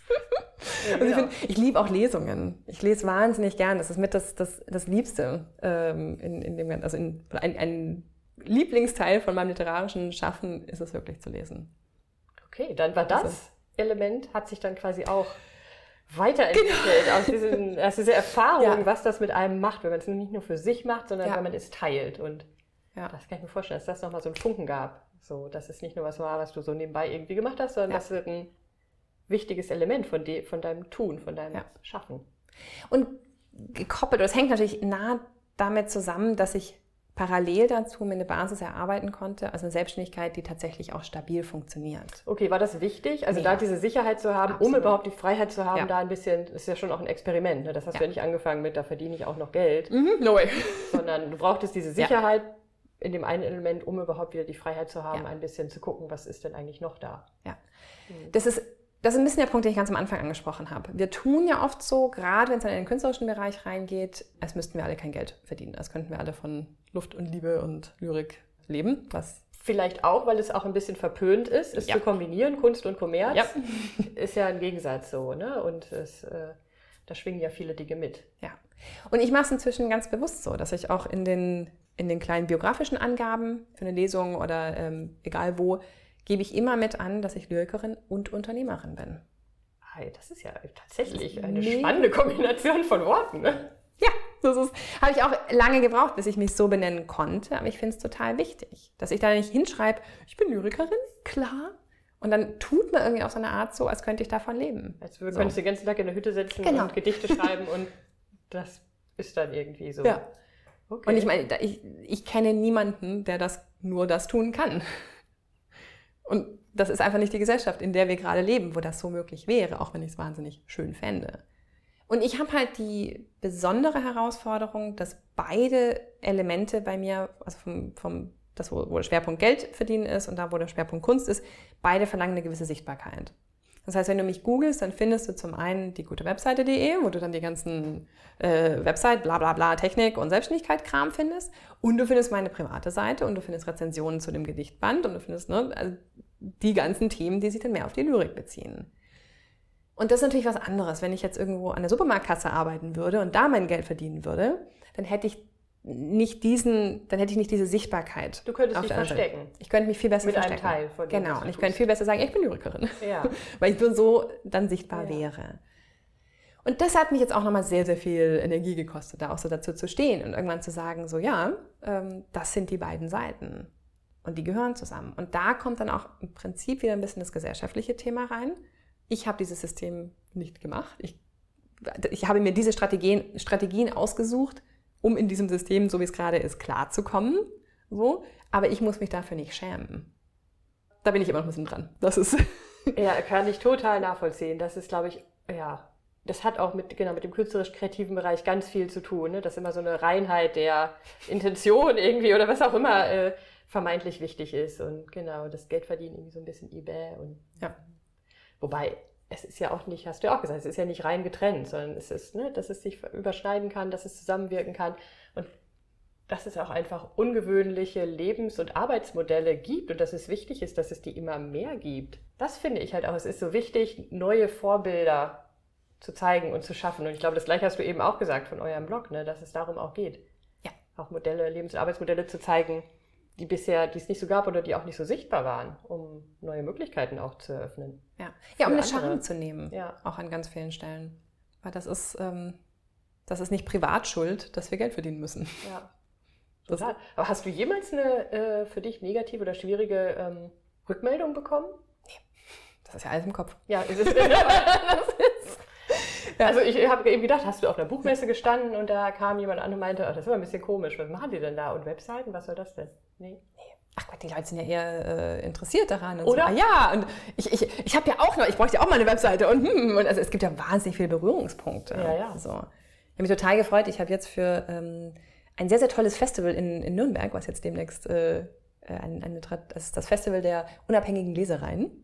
ja, also ich, genau. ich liebe auch Lesungen. Ich lese wahnsinnig gern. Das ist mit das, das, das Liebste ähm, in, in dem also in, ein, ein Lieblingsteil von meinem literarischen Schaffen ist es wirklich zu lesen. Okay, dann war das also, Element, hat sich dann quasi auch weiterentwickelt genau. aus, diesen, (laughs) aus dieser Erfahrung, ja. was das mit einem macht, wenn man es nicht nur für sich macht, sondern ja. wenn man es teilt. Und ja. das kann ich mir vorstellen, dass das nochmal so einen Funken gab. So, dass es nicht nur was war, was du so nebenbei irgendwie gemacht hast, sondern dass es ein wichtiges Element von, de, von deinem Tun, von deinem ja. Schaffen. Und gekoppelt, das hängt natürlich nah damit zusammen, dass ich parallel dazu mir eine Basis erarbeiten konnte, also eine Selbstständigkeit, die tatsächlich auch stabil funktioniert. Okay, war das wichtig? Also ja. da diese Sicherheit zu haben, Absolut. um überhaupt die Freiheit zu haben, ja. da ein bisschen, ist ja schon auch ein Experiment. Ne? Das hast ja. du ja nicht angefangen mit, da verdiene ich auch noch Geld. Mhm, no way. Sondern du brauchtest diese Sicherheit in dem einen Element, um überhaupt wieder die Freiheit zu haben, ein bisschen zu gucken, was ist denn eigentlich noch da. Ja. Mhm. Das ist das ist ein bisschen der Punkt, den ich ganz am Anfang angesprochen habe. Wir tun ja oft so, gerade wenn es dann in den künstlerischen Bereich reingeht, als müssten wir alle kein Geld verdienen. Als könnten wir alle von Luft und Liebe und Lyrik leben. Was Vielleicht auch, weil es auch ein bisschen verpönt ist, es ja. zu kombinieren, Kunst und Kommerz. Ja. (laughs) ist ja ein Gegensatz so, ne? Und es, äh, da schwingen ja viele Dinge mit. Ja. Und ich mache es inzwischen ganz bewusst so, dass ich auch in den, in den kleinen biografischen Angaben für eine Lesung oder ähm, egal wo, gebe ich immer mit an, dass ich Lyrikerin und Unternehmerin bin. Hey, das ist ja tatsächlich eine spannende Kombination von Worten. Ne? Ja, das ist, habe ich auch lange gebraucht, bis ich mich so benennen konnte, aber ich finde es total wichtig, dass ich da nicht hinschreibe, ich bin Lyrikerin, klar. Und dann tut man irgendwie auf so eine Art so, als könnte ich davon leben. Als würde, so. könntest du den ganzen Tag in der Hütte sitzen genau. und Gedichte schreiben und das ist dann irgendwie so. Ja. Okay. Und ich meine, ich, ich kenne niemanden, der das nur das tun kann. Und das ist einfach nicht die Gesellschaft, in der wir gerade leben, wo das so möglich wäre, auch wenn ich es wahnsinnig schön fände. Und ich habe halt die besondere Herausforderung, dass beide Elemente bei mir, also vom, vom das, wo, wo der Schwerpunkt Geld verdienen ist und da, wo der Schwerpunkt Kunst ist, beide verlangen eine gewisse Sichtbarkeit. Das heißt, wenn du mich googelst, dann findest du zum einen die gute Webseite.de, wo du dann die ganzen äh, Website, bla bla bla, Technik und Selbstständigkeit Kram findest. Und du findest meine private Seite und du findest Rezensionen zu dem Gedichtband und du findest ne, also die ganzen Themen, die sich dann mehr auf die Lyrik beziehen. Und das ist natürlich was anderes. Wenn ich jetzt irgendwo an der Supermarktkasse arbeiten würde und da mein Geld verdienen würde, dann hätte ich nicht diesen, dann hätte ich nicht diese Sichtbarkeit. Du könntest dich verstecken. Seite. Ich könnte mich viel besser Mit verstecken. Einem Teil von dem, genau. Und ich könnte viel besser sagen, ich bin Lyrikerin. Ja. (laughs) Weil ich nur so dann sichtbar ja. wäre. Und das hat mich jetzt auch nochmal sehr, sehr viel Energie gekostet, da auch so dazu zu stehen und irgendwann zu sagen, so ja, ähm, das sind die beiden Seiten. Und die gehören zusammen. Und da kommt dann auch im Prinzip wieder ein bisschen das gesellschaftliche Thema rein. Ich habe dieses System nicht gemacht. Ich, ich habe mir diese Strategien, Strategien ausgesucht, um in diesem System, so wie es gerade ist, klarzukommen. So. Aber ich muss mich dafür nicht schämen. Da bin ich immer noch ein bisschen dran. Das ist. (laughs) ja, kann ich total nachvollziehen. Das ist, glaube ich, ja, das hat auch mit, genau, mit dem künstlerisch-kreativen Bereich ganz viel zu tun, ne? dass immer so eine Reinheit der Intention irgendwie oder was auch immer äh, vermeintlich wichtig ist. Und genau, das Geld verdienen irgendwie so ein bisschen eBay und ja. Wobei, es ist ja auch nicht, hast du ja auch gesagt, es ist ja nicht rein getrennt, sondern es ist, ne, dass es sich überschneiden kann, dass es zusammenwirken kann. Und dass es auch einfach ungewöhnliche Lebens- und Arbeitsmodelle gibt und dass es wichtig ist, dass es die immer mehr gibt. Das finde ich halt auch. Es ist so wichtig, neue Vorbilder zu zeigen und zu schaffen. Und ich glaube, das gleiche hast du eben auch gesagt von eurem Blog, ne, dass es darum auch geht. Ja. Auch Modelle, Lebens- und Arbeitsmodelle zu zeigen, die bisher, die es nicht so gab oder die auch nicht so sichtbar waren, um neue Möglichkeiten auch zu eröffnen. Ja, ja um eine Charme zu nehmen. Ja. Auch an ganz vielen Stellen. Weil das ist, ähm, das ist nicht Privatschuld, dass wir Geld verdienen müssen. Ja. (laughs) Total. Aber hast du jemals eine äh, für dich negative oder schwierige ähm, Rückmeldung bekommen? Nee. Das ist ja alles im Kopf. Ja, ist es. ist (laughs) ja. Also ich habe eben gedacht, hast du auf einer Buchmesse gestanden und da kam jemand an und meinte, oh, das ist aber ein bisschen komisch, was machen die denn da? Und Webseiten, was soll das denn? Nee. Ach Gott, die Leute sind ja eher äh, interessiert daran. Oder? So. Ah, ja, und ich, ich, ich habe ja auch noch, ich bräuchte ja auch mal eine Webseite und, hm, und also es gibt ja wahnsinnig viele Berührungspunkte. Ja, ja. So. Ich habe mich total gefreut. Ich habe jetzt für ähm, ein sehr, sehr tolles Festival in, in Nürnberg, was jetzt demnächst äh, äh ein, eine, das ist das Festival der unabhängigen Lesereien.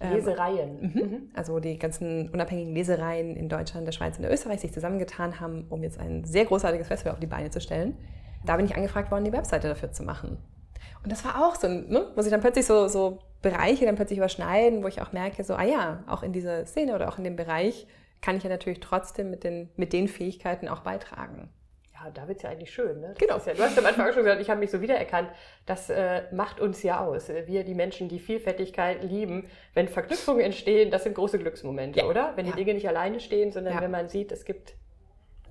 Ähm, Lesereien. Mhm. mhm. Also die ganzen unabhängigen Lesereien in Deutschland, der Schweiz und der Österreich sich zusammengetan haben, um jetzt ein sehr großartiges Festival auf die Beine zu stellen. Da bin ich angefragt worden, die Webseite dafür zu machen. Und das war auch so, ne, wo sich dann plötzlich so, so Bereiche dann plötzlich überschneiden, wo ich auch merke, so, ah ja, auch in dieser Szene oder auch in dem Bereich kann ich ja natürlich trotzdem mit den, mit den Fähigkeiten auch beitragen da wird es ja eigentlich schön. Ne? Genau. Ja, du hast am Anfang schon gesagt, ich habe mich so wiedererkannt. Das äh, macht uns ja aus. Wir, die Menschen, die Vielfältigkeit lieben, wenn Verknüpfungen entstehen, das sind große Glücksmomente, ja. oder? Wenn die Dinge nicht alleine stehen, sondern ja. wenn man sieht, es gibt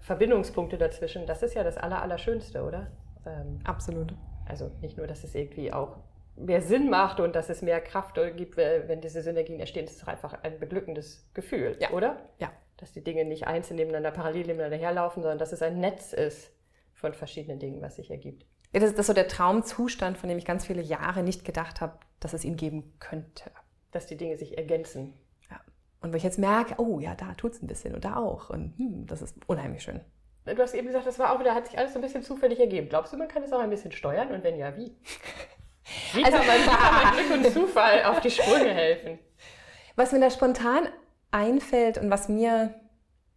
Verbindungspunkte dazwischen, das ist ja das Aller, Allerschönste, oder? Ähm, Absolut. Also nicht nur, dass es irgendwie auch mehr Sinn macht und dass es mehr Kraft gibt, wenn diese Synergien entstehen, es ist einfach ein beglückendes Gefühl, ja. oder? Ja, dass die Dinge nicht einzeln nebeneinander, parallel nebeneinander herlaufen, sondern dass es ein Netz ist von verschiedenen Dingen, was sich ergibt. Ja, das, ist so der Traumzustand, von dem ich ganz viele Jahre nicht gedacht habe, dass es ihn geben könnte. Dass die Dinge sich ergänzen. Ja. Und wo ich jetzt merke, oh ja, da tut es ein bisschen und da auch. Und hm, das ist unheimlich schön. Du hast eben gesagt, das war auch wieder, hat sich alles so ein bisschen zufällig ergeben. Glaubst du, man kann es auch ein bisschen steuern? Und wenn ja, wie? Wie (laughs) also, kann man, wie kann man (laughs) Glück und Zufall auf die Sprünge helfen? Was mir da spontan einfällt und was mir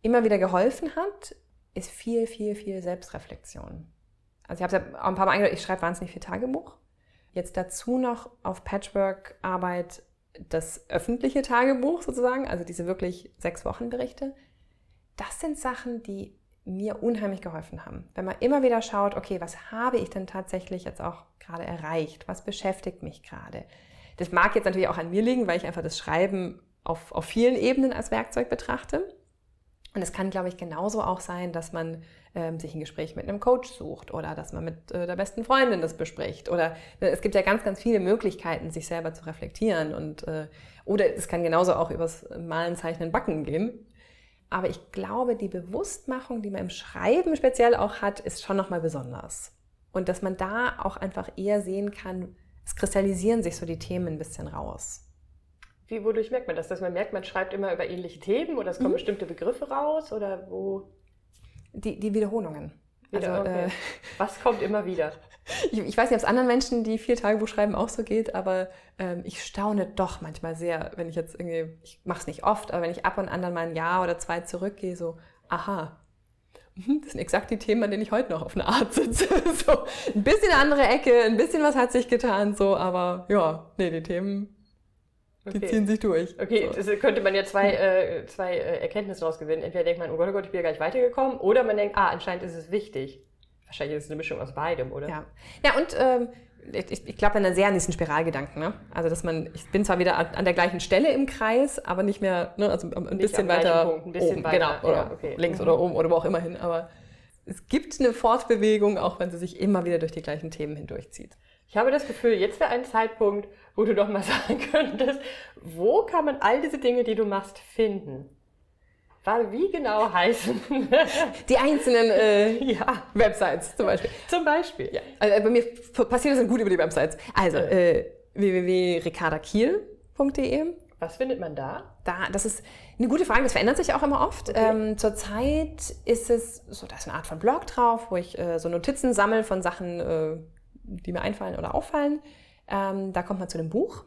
immer wieder geholfen hat, ist viel, viel, viel Selbstreflexion. Also ich habe es ja auch ein paar Mal angehört, ich schreibe wahnsinnig viel Tagebuch. Jetzt dazu noch auf Patchwork-Arbeit das öffentliche Tagebuch sozusagen, also diese wirklich sechs Wochen Berichte. Das sind Sachen, die mir unheimlich geholfen haben. Wenn man immer wieder schaut, okay, was habe ich denn tatsächlich jetzt auch gerade erreicht? Was beschäftigt mich gerade? Das mag jetzt natürlich auch an mir liegen, weil ich einfach das Schreiben auf, auf vielen Ebenen als Werkzeug betrachte. Und es kann, glaube ich, genauso auch sein, dass man ähm, sich ein Gespräch mit einem Coach sucht oder dass man mit äh, der besten Freundin das bespricht. Oder äh, es gibt ja ganz, ganz viele Möglichkeiten, sich selber zu reflektieren. Und, äh, oder es kann genauso auch übers Malen, Zeichnen, Backen gehen. Aber ich glaube, die Bewusstmachung, die man im Schreiben speziell auch hat, ist schon nochmal besonders. Und dass man da auch einfach eher sehen kann, es kristallisieren sich so die Themen ein bisschen raus. Wie, wodurch merkt man das? Dass man merkt, man schreibt immer über ähnliche Themen oder es kommen mhm. bestimmte Begriffe raus oder wo? Die, die Wiederholungen. Wieder, also, okay. äh, (laughs) Was kommt immer wieder? (laughs) Ich, ich, weiß nicht, ob es anderen Menschen, die viel Tagebuch schreiben, auch so geht, aber ähm, ich staune doch manchmal sehr, wenn ich jetzt irgendwie, ich mache es nicht oft, aber wenn ich ab und an dann mal ein Jahr oder zwei zurückgehe, so, aha, mhm, das sind exakt die Themen, an denen ich heute noch auf eine Art sitze. (laughs) so ein bisschen eine andere Ecke, ein bisschen was hat sich getan, so, aber ja, nee, die Themen die ziehen sich durch. Okay, so. das könnte man ja zwei, äh, zwei äh, Erkenntnisse daraus gewinnen. Entweder denkt man, oh Gott, oh Gott, ich bin ja gar nicht weitergekommen, oder man denkt, ah, anscheinend ist es wichtig. Wahrscheinlich ist es eine Mischung aus beidem, oder? Ja, ja und ähm, ich, ich glaube dann sehr an diesen Spiralgedanken. Ne? Also, dass man, ich bin zwar wieder an der gleichen Stelle im Kreis, aber nicht mehr, ne, also ein nicht bisschen weiter Punkt, ein bisschen oben, weiter. genau, oder ja, okay. links mhm. oder oben oder wo auch immer hin, aber es gibt eine Fortbewegung, auch wenn sie sich immer wieder durch die gleichen Themen hindurchzieht. Ich habe das Gefühl, jetzt wäre ein Zeitpunkt, wo du doch mal (laughs) sagen könntest, wo kann man all diese Dinge, die du machst, finden? Weil wie genau heißen (laughs) die einzelnen äh, ja. Websites zum Beispiel? Zum Beispiel. Ja. Also bei mir passiert das gut über die Websites. Also äh, www.ricardakiel.de Was findet man da? Da, das ist eine gute Frage, das verändert sich auch immer oft. Okay. Ähm, zurzeit ist es so, da ist eine Art von Blog drauf, wo ich äh, so Notizen sammle von Sachen, äh, die mir einfallen oder auffallen. Ähm, da kommt man zu dem Buch.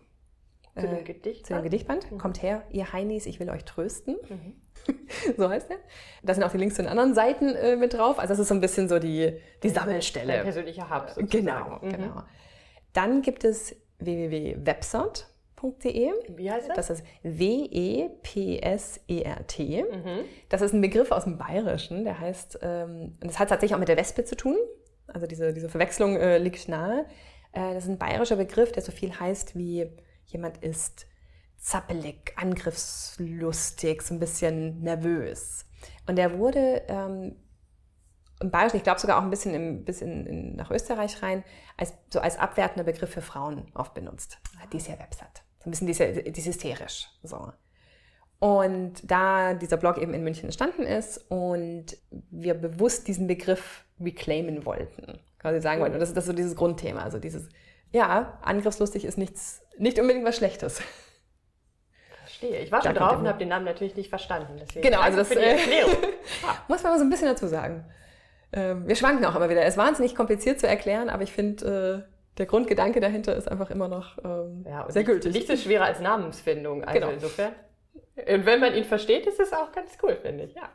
Zu dem äh, Gedichtband? Zu dem Gedichtband. Mhm. Kommt her, ihr Heinis, ich will euch trösten. Mhm. (laughs) so heißt er. Da sind auch die Links zu den anderen Seiten äh, mit drauf. Also das ist so ein bisschen so die, die Sammelstelle. Ein persönlicher Hub sozusagen. Genau, mhm. genau. Dann gibt es www.websort Websort.de. Wie heißt das? Das ist W-E-P-S-E-R-T. Mhm. Das ist ein Begriff aus dem Bayerischen, der heißt, ähm, das hat tatsächlich auch mit der Wespe zu tun. Also diese, diese Verwechslung äh, liegt nahe. Äh, das ist ein bayerischer Begriff, der so viel heißt wie jemand ist zappelig, angriffslustig, so ein bisschen nervös. Und der wurde ähm, im Bayerischen, ich glaube sogar auch ein bisschen, im, bis in, nach Österreich rein, als, so als abwertender Begriff für Frauen oft benutzt. Die ist ja Website. So ein bisschen diese, diese hysterisch. So. Und da dieser Blog eben in München entstanden ist und wir bewusst diesen Begriff reclaimen wollten, quasi sagen wollten. Und das, das ist so dieses Grundthema. Also dieses, ja, angriffslustig ist nichts, nicht unbedingt was Schlechtes. Verstehe. Ich war schon drauf und habe den Namen natürlich nicht verstanden. Deswegen genau, also das für die äh, Erklärung. (laughs) muss man mal so ein bisschen dazu sagen. Ähm, wir schwanken auch immer wieder. Es ist wahnsinnig kompliziert zu erklären, aber ich finde, äh, der Grundgedanke dahinter ist einfach immer noch ähm, ja, sehr gültig. Nichts ist schwerer als Namensfindung. Also genau. insofern. Und wenn man ihn versteht, ist es auch ganz cool, finde ich. Ja.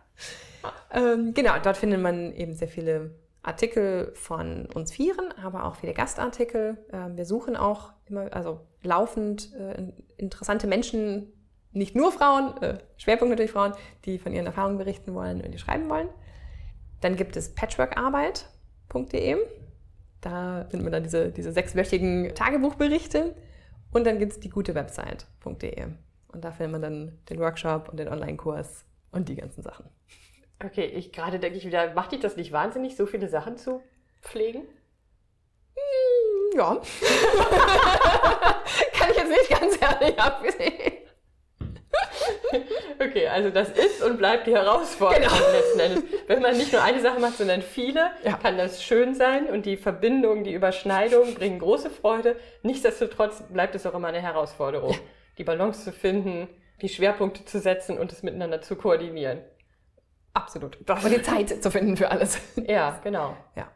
Ähm, genau, dort findet man eben sehr viele Artikel von uns Vieren, aber auch viele Gastartikel. Ähm, wir suchen auch immer, also laufend äh, interessante Menschen, nicht nur Frauen, äh, Schwerpunkt natürlich Frauen, die von ihren Erfahrungen berichten wollen und die schreiben wollen. Dann gibt es patchworkarbeit.de. Da findet man dann diese, diese sechswöchigen Tagebuchberichte. Und dann gibt es die gute Website.de. Und da findet man dann den Workshop und den Online-Kurs und die ganzen Sachen. Okay, ich gerade denke ich wieder, macht dich das nicht wahnsinnig, so viele Sachen zu pflegen? Hm, ja. (laughs) Kann ich jetzt nicht ganz ehrlich absehen. Okay, also das ist und bleibt die Herausforderung genau. letzten Endes. Wenn man nicht nur eine Sache macht, sondern viele, ja. kann das schön sein und die Verbindung, die Überschneidung bringen große Freude. Nichtsdestotrotz bleibt es auch immer eine Herausforderung, ja. die Balance zu finden, die Schwerpunkte zu setzen und es miteinander zu koordinieren. Absolut. Das und die Zeit zu finden für alles. (laughs) Ja, genau. Ja.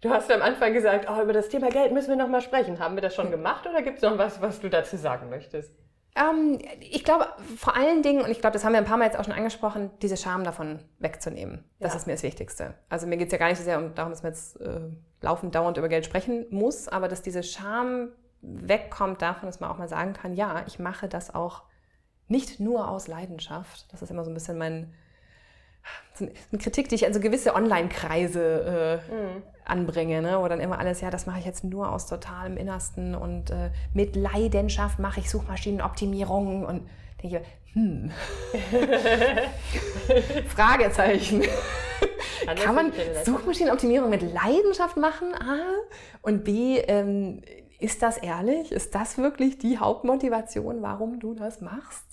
Du hast am Anfang gesagt, oh, über das Thema Geld müssen wir noch mal sprechen. Haben wir das schon gemacht oder gibt es noch was, was du dazu sagen möchtest? Ähm, ich glaube, vor allen Dingen, und ich glaube, das haben wir ein paar Mal jetzt auch schon angesprochen, diese Scham davon wegzunehmen. Das ja. ist mir das Wichtigste. Also mir geht es ja gar nicht so sehr um darum, dass man jetzt äh, laufend, dauernd über Geld sprechen muss, aber dass diese Scham wegkommt davon, dass man auch mal sagen kann, ja, ich mache das auch nicht nur aus Leidenschaft. Das ist immer so ein bisschen mein, so eine Kritik, die ich an so gewisse Online-Kreise äh, mhm anbringe, ne? wo dann immer alles, ja, das mache ich jetzt nur aus totalem Innersten und äh, mit Leidenschaft mache ich Suchmaschinenoptimierung und denke, hm, (laughs) Fragezeichen. Kann man Suchmaschinenoptimierung mit Leidenschaft machen? A. Und B, ähm, ist das ehrlich? Ist das wirklich die Hauptmotivation, warum du das machst?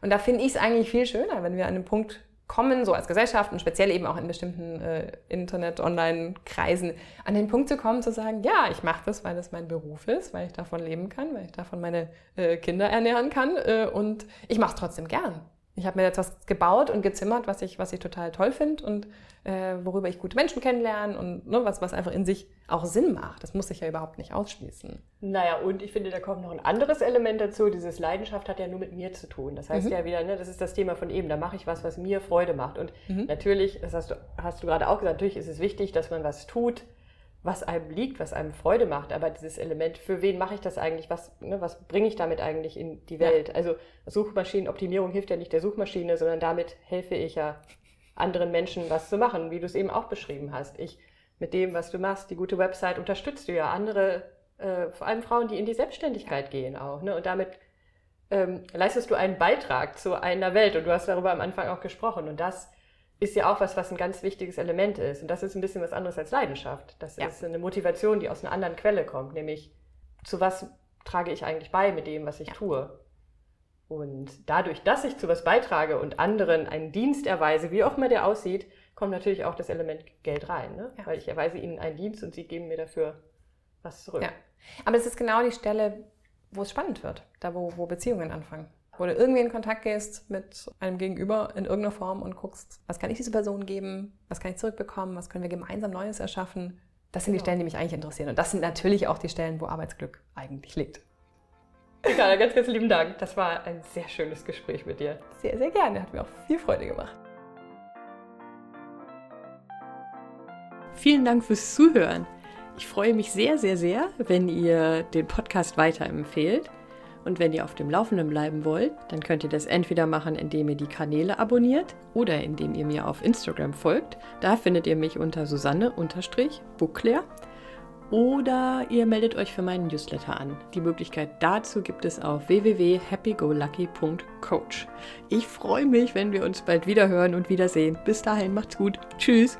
Und da finde ich es eigentlich viel schöner, wenn wir an einem Punkt kommen, so als Gesellschaft und speziell eben auch in bestimmten äh, Internet-Online-Kreisen, an den Punkt zu kommen, zu sagen, ja, ich mache das, weil das mein Beruf ist, weil ich davon leben kann, weil ich davon meine äh, Kinder ernähren kann äh, und ich mache es trotzdem gern. Ich habe mir etwas gebaut und gezimmert, was ich, was ich total toll finde und äh, worüber ich gute Menschen kennenlerne und ne, was, was einfach in sich auch Sinn macht. Das muss sich ja überhaupt nicht ausschließen. Naja, und ich finde, da kommt noch ein anderes Element dazu. Dieses Leidenschaft hat ja nur mit mir zu tun. Das heißt mhm. ja wieder, ne, das ist das Thema von eben, da mache ich was, was mir Freude macht. Und mhm. natürlich, das hast du, hast du gerade auch gesagt, natürlich ist es wichtig, dass man was tut, was einem liegt, was einem Freude macht, aber dieses Element, für wen mache ich das eigentlich, was, ne, was bringe ich damit eigentlich in die Welt? Ja. Also Suchmaschinenoptimierung hilft ja nicht der Suchmaschine, sondern damit helfe ich ja anderen Menschen was zu machen, wie du es eben auch beschrieben hast. Ich mit dem, was du machst, die gute Website, unterstützt du ja andere, äh, vor allem Frauen, die in die Selbstständigkeit gehen auch. Ne? Und damit ähm, leistest du einen Beitrag zu einer Welt und du hast darüber am Anfang auch gesprochen. Und das ist ja auch was, was ein ganz wichtiges Element ist. Und das ist ein bisschen was anderes als Leidenschaft. Das ja. ist eine Motivation, die aus einer anderen Quelle kommt, nämlich zu was trage ich eigentlich bei mit dem, was ich ja. tue. Und dadurch, dass ich zu was beitrage und anderen einen Dienst erweise, wie auch immer der aussieht, kommt natürlich auch das Element Geld rein. Ne? Ja. Weil ich erweise ihnen einen Dienst und sie geben mir dafür was zurück. Ja. Aber es ist genau die Stelle, wo es spannend wird, da wo, wo Beziehungen anfangen. Wo du irgendwie in Kontakt gehst mit einem Gegenüber in irgendeiner Form und guckst, was kann ich dieser Person geben, was kann ich zurückbekommen, was können wir gemeinsam Neues erschaffen. Das sind genau. die Stellen, die mich eigentlich interessieren. Und das sind natürlich auch die Stellen, wo Arbeitsglück eigentlich liegt. Egal, ganz, ganz lieben Dank. Das war ein sehr schönes Gespräch mit dir. Sehr, sehr gerne. Hat mir auch viel Freude gemacht. Vielen Dank fürs Zuhören. Ich freue mich sehr, sehr, sehr, wenn ihr den Podcast weiterempfehlt. Und wenn ihr auf dem Laufenden bleiben wollt, dann könnt ihr das entweder machen, indem ihr die Kanäle abonniert oder indem ihr mir auf Instagram folgt. Da findet ihr mich unter Susanne-Buckler. Oder ihr meldet euch für meinen Newsletter an. Die Möglichkeit dazu gibt es auf www.happygolucky.coach. Ich freue mich, wenn wir uns bald wieder hören und wiedersehen. Bis dahin, macht's gut. Tschüss.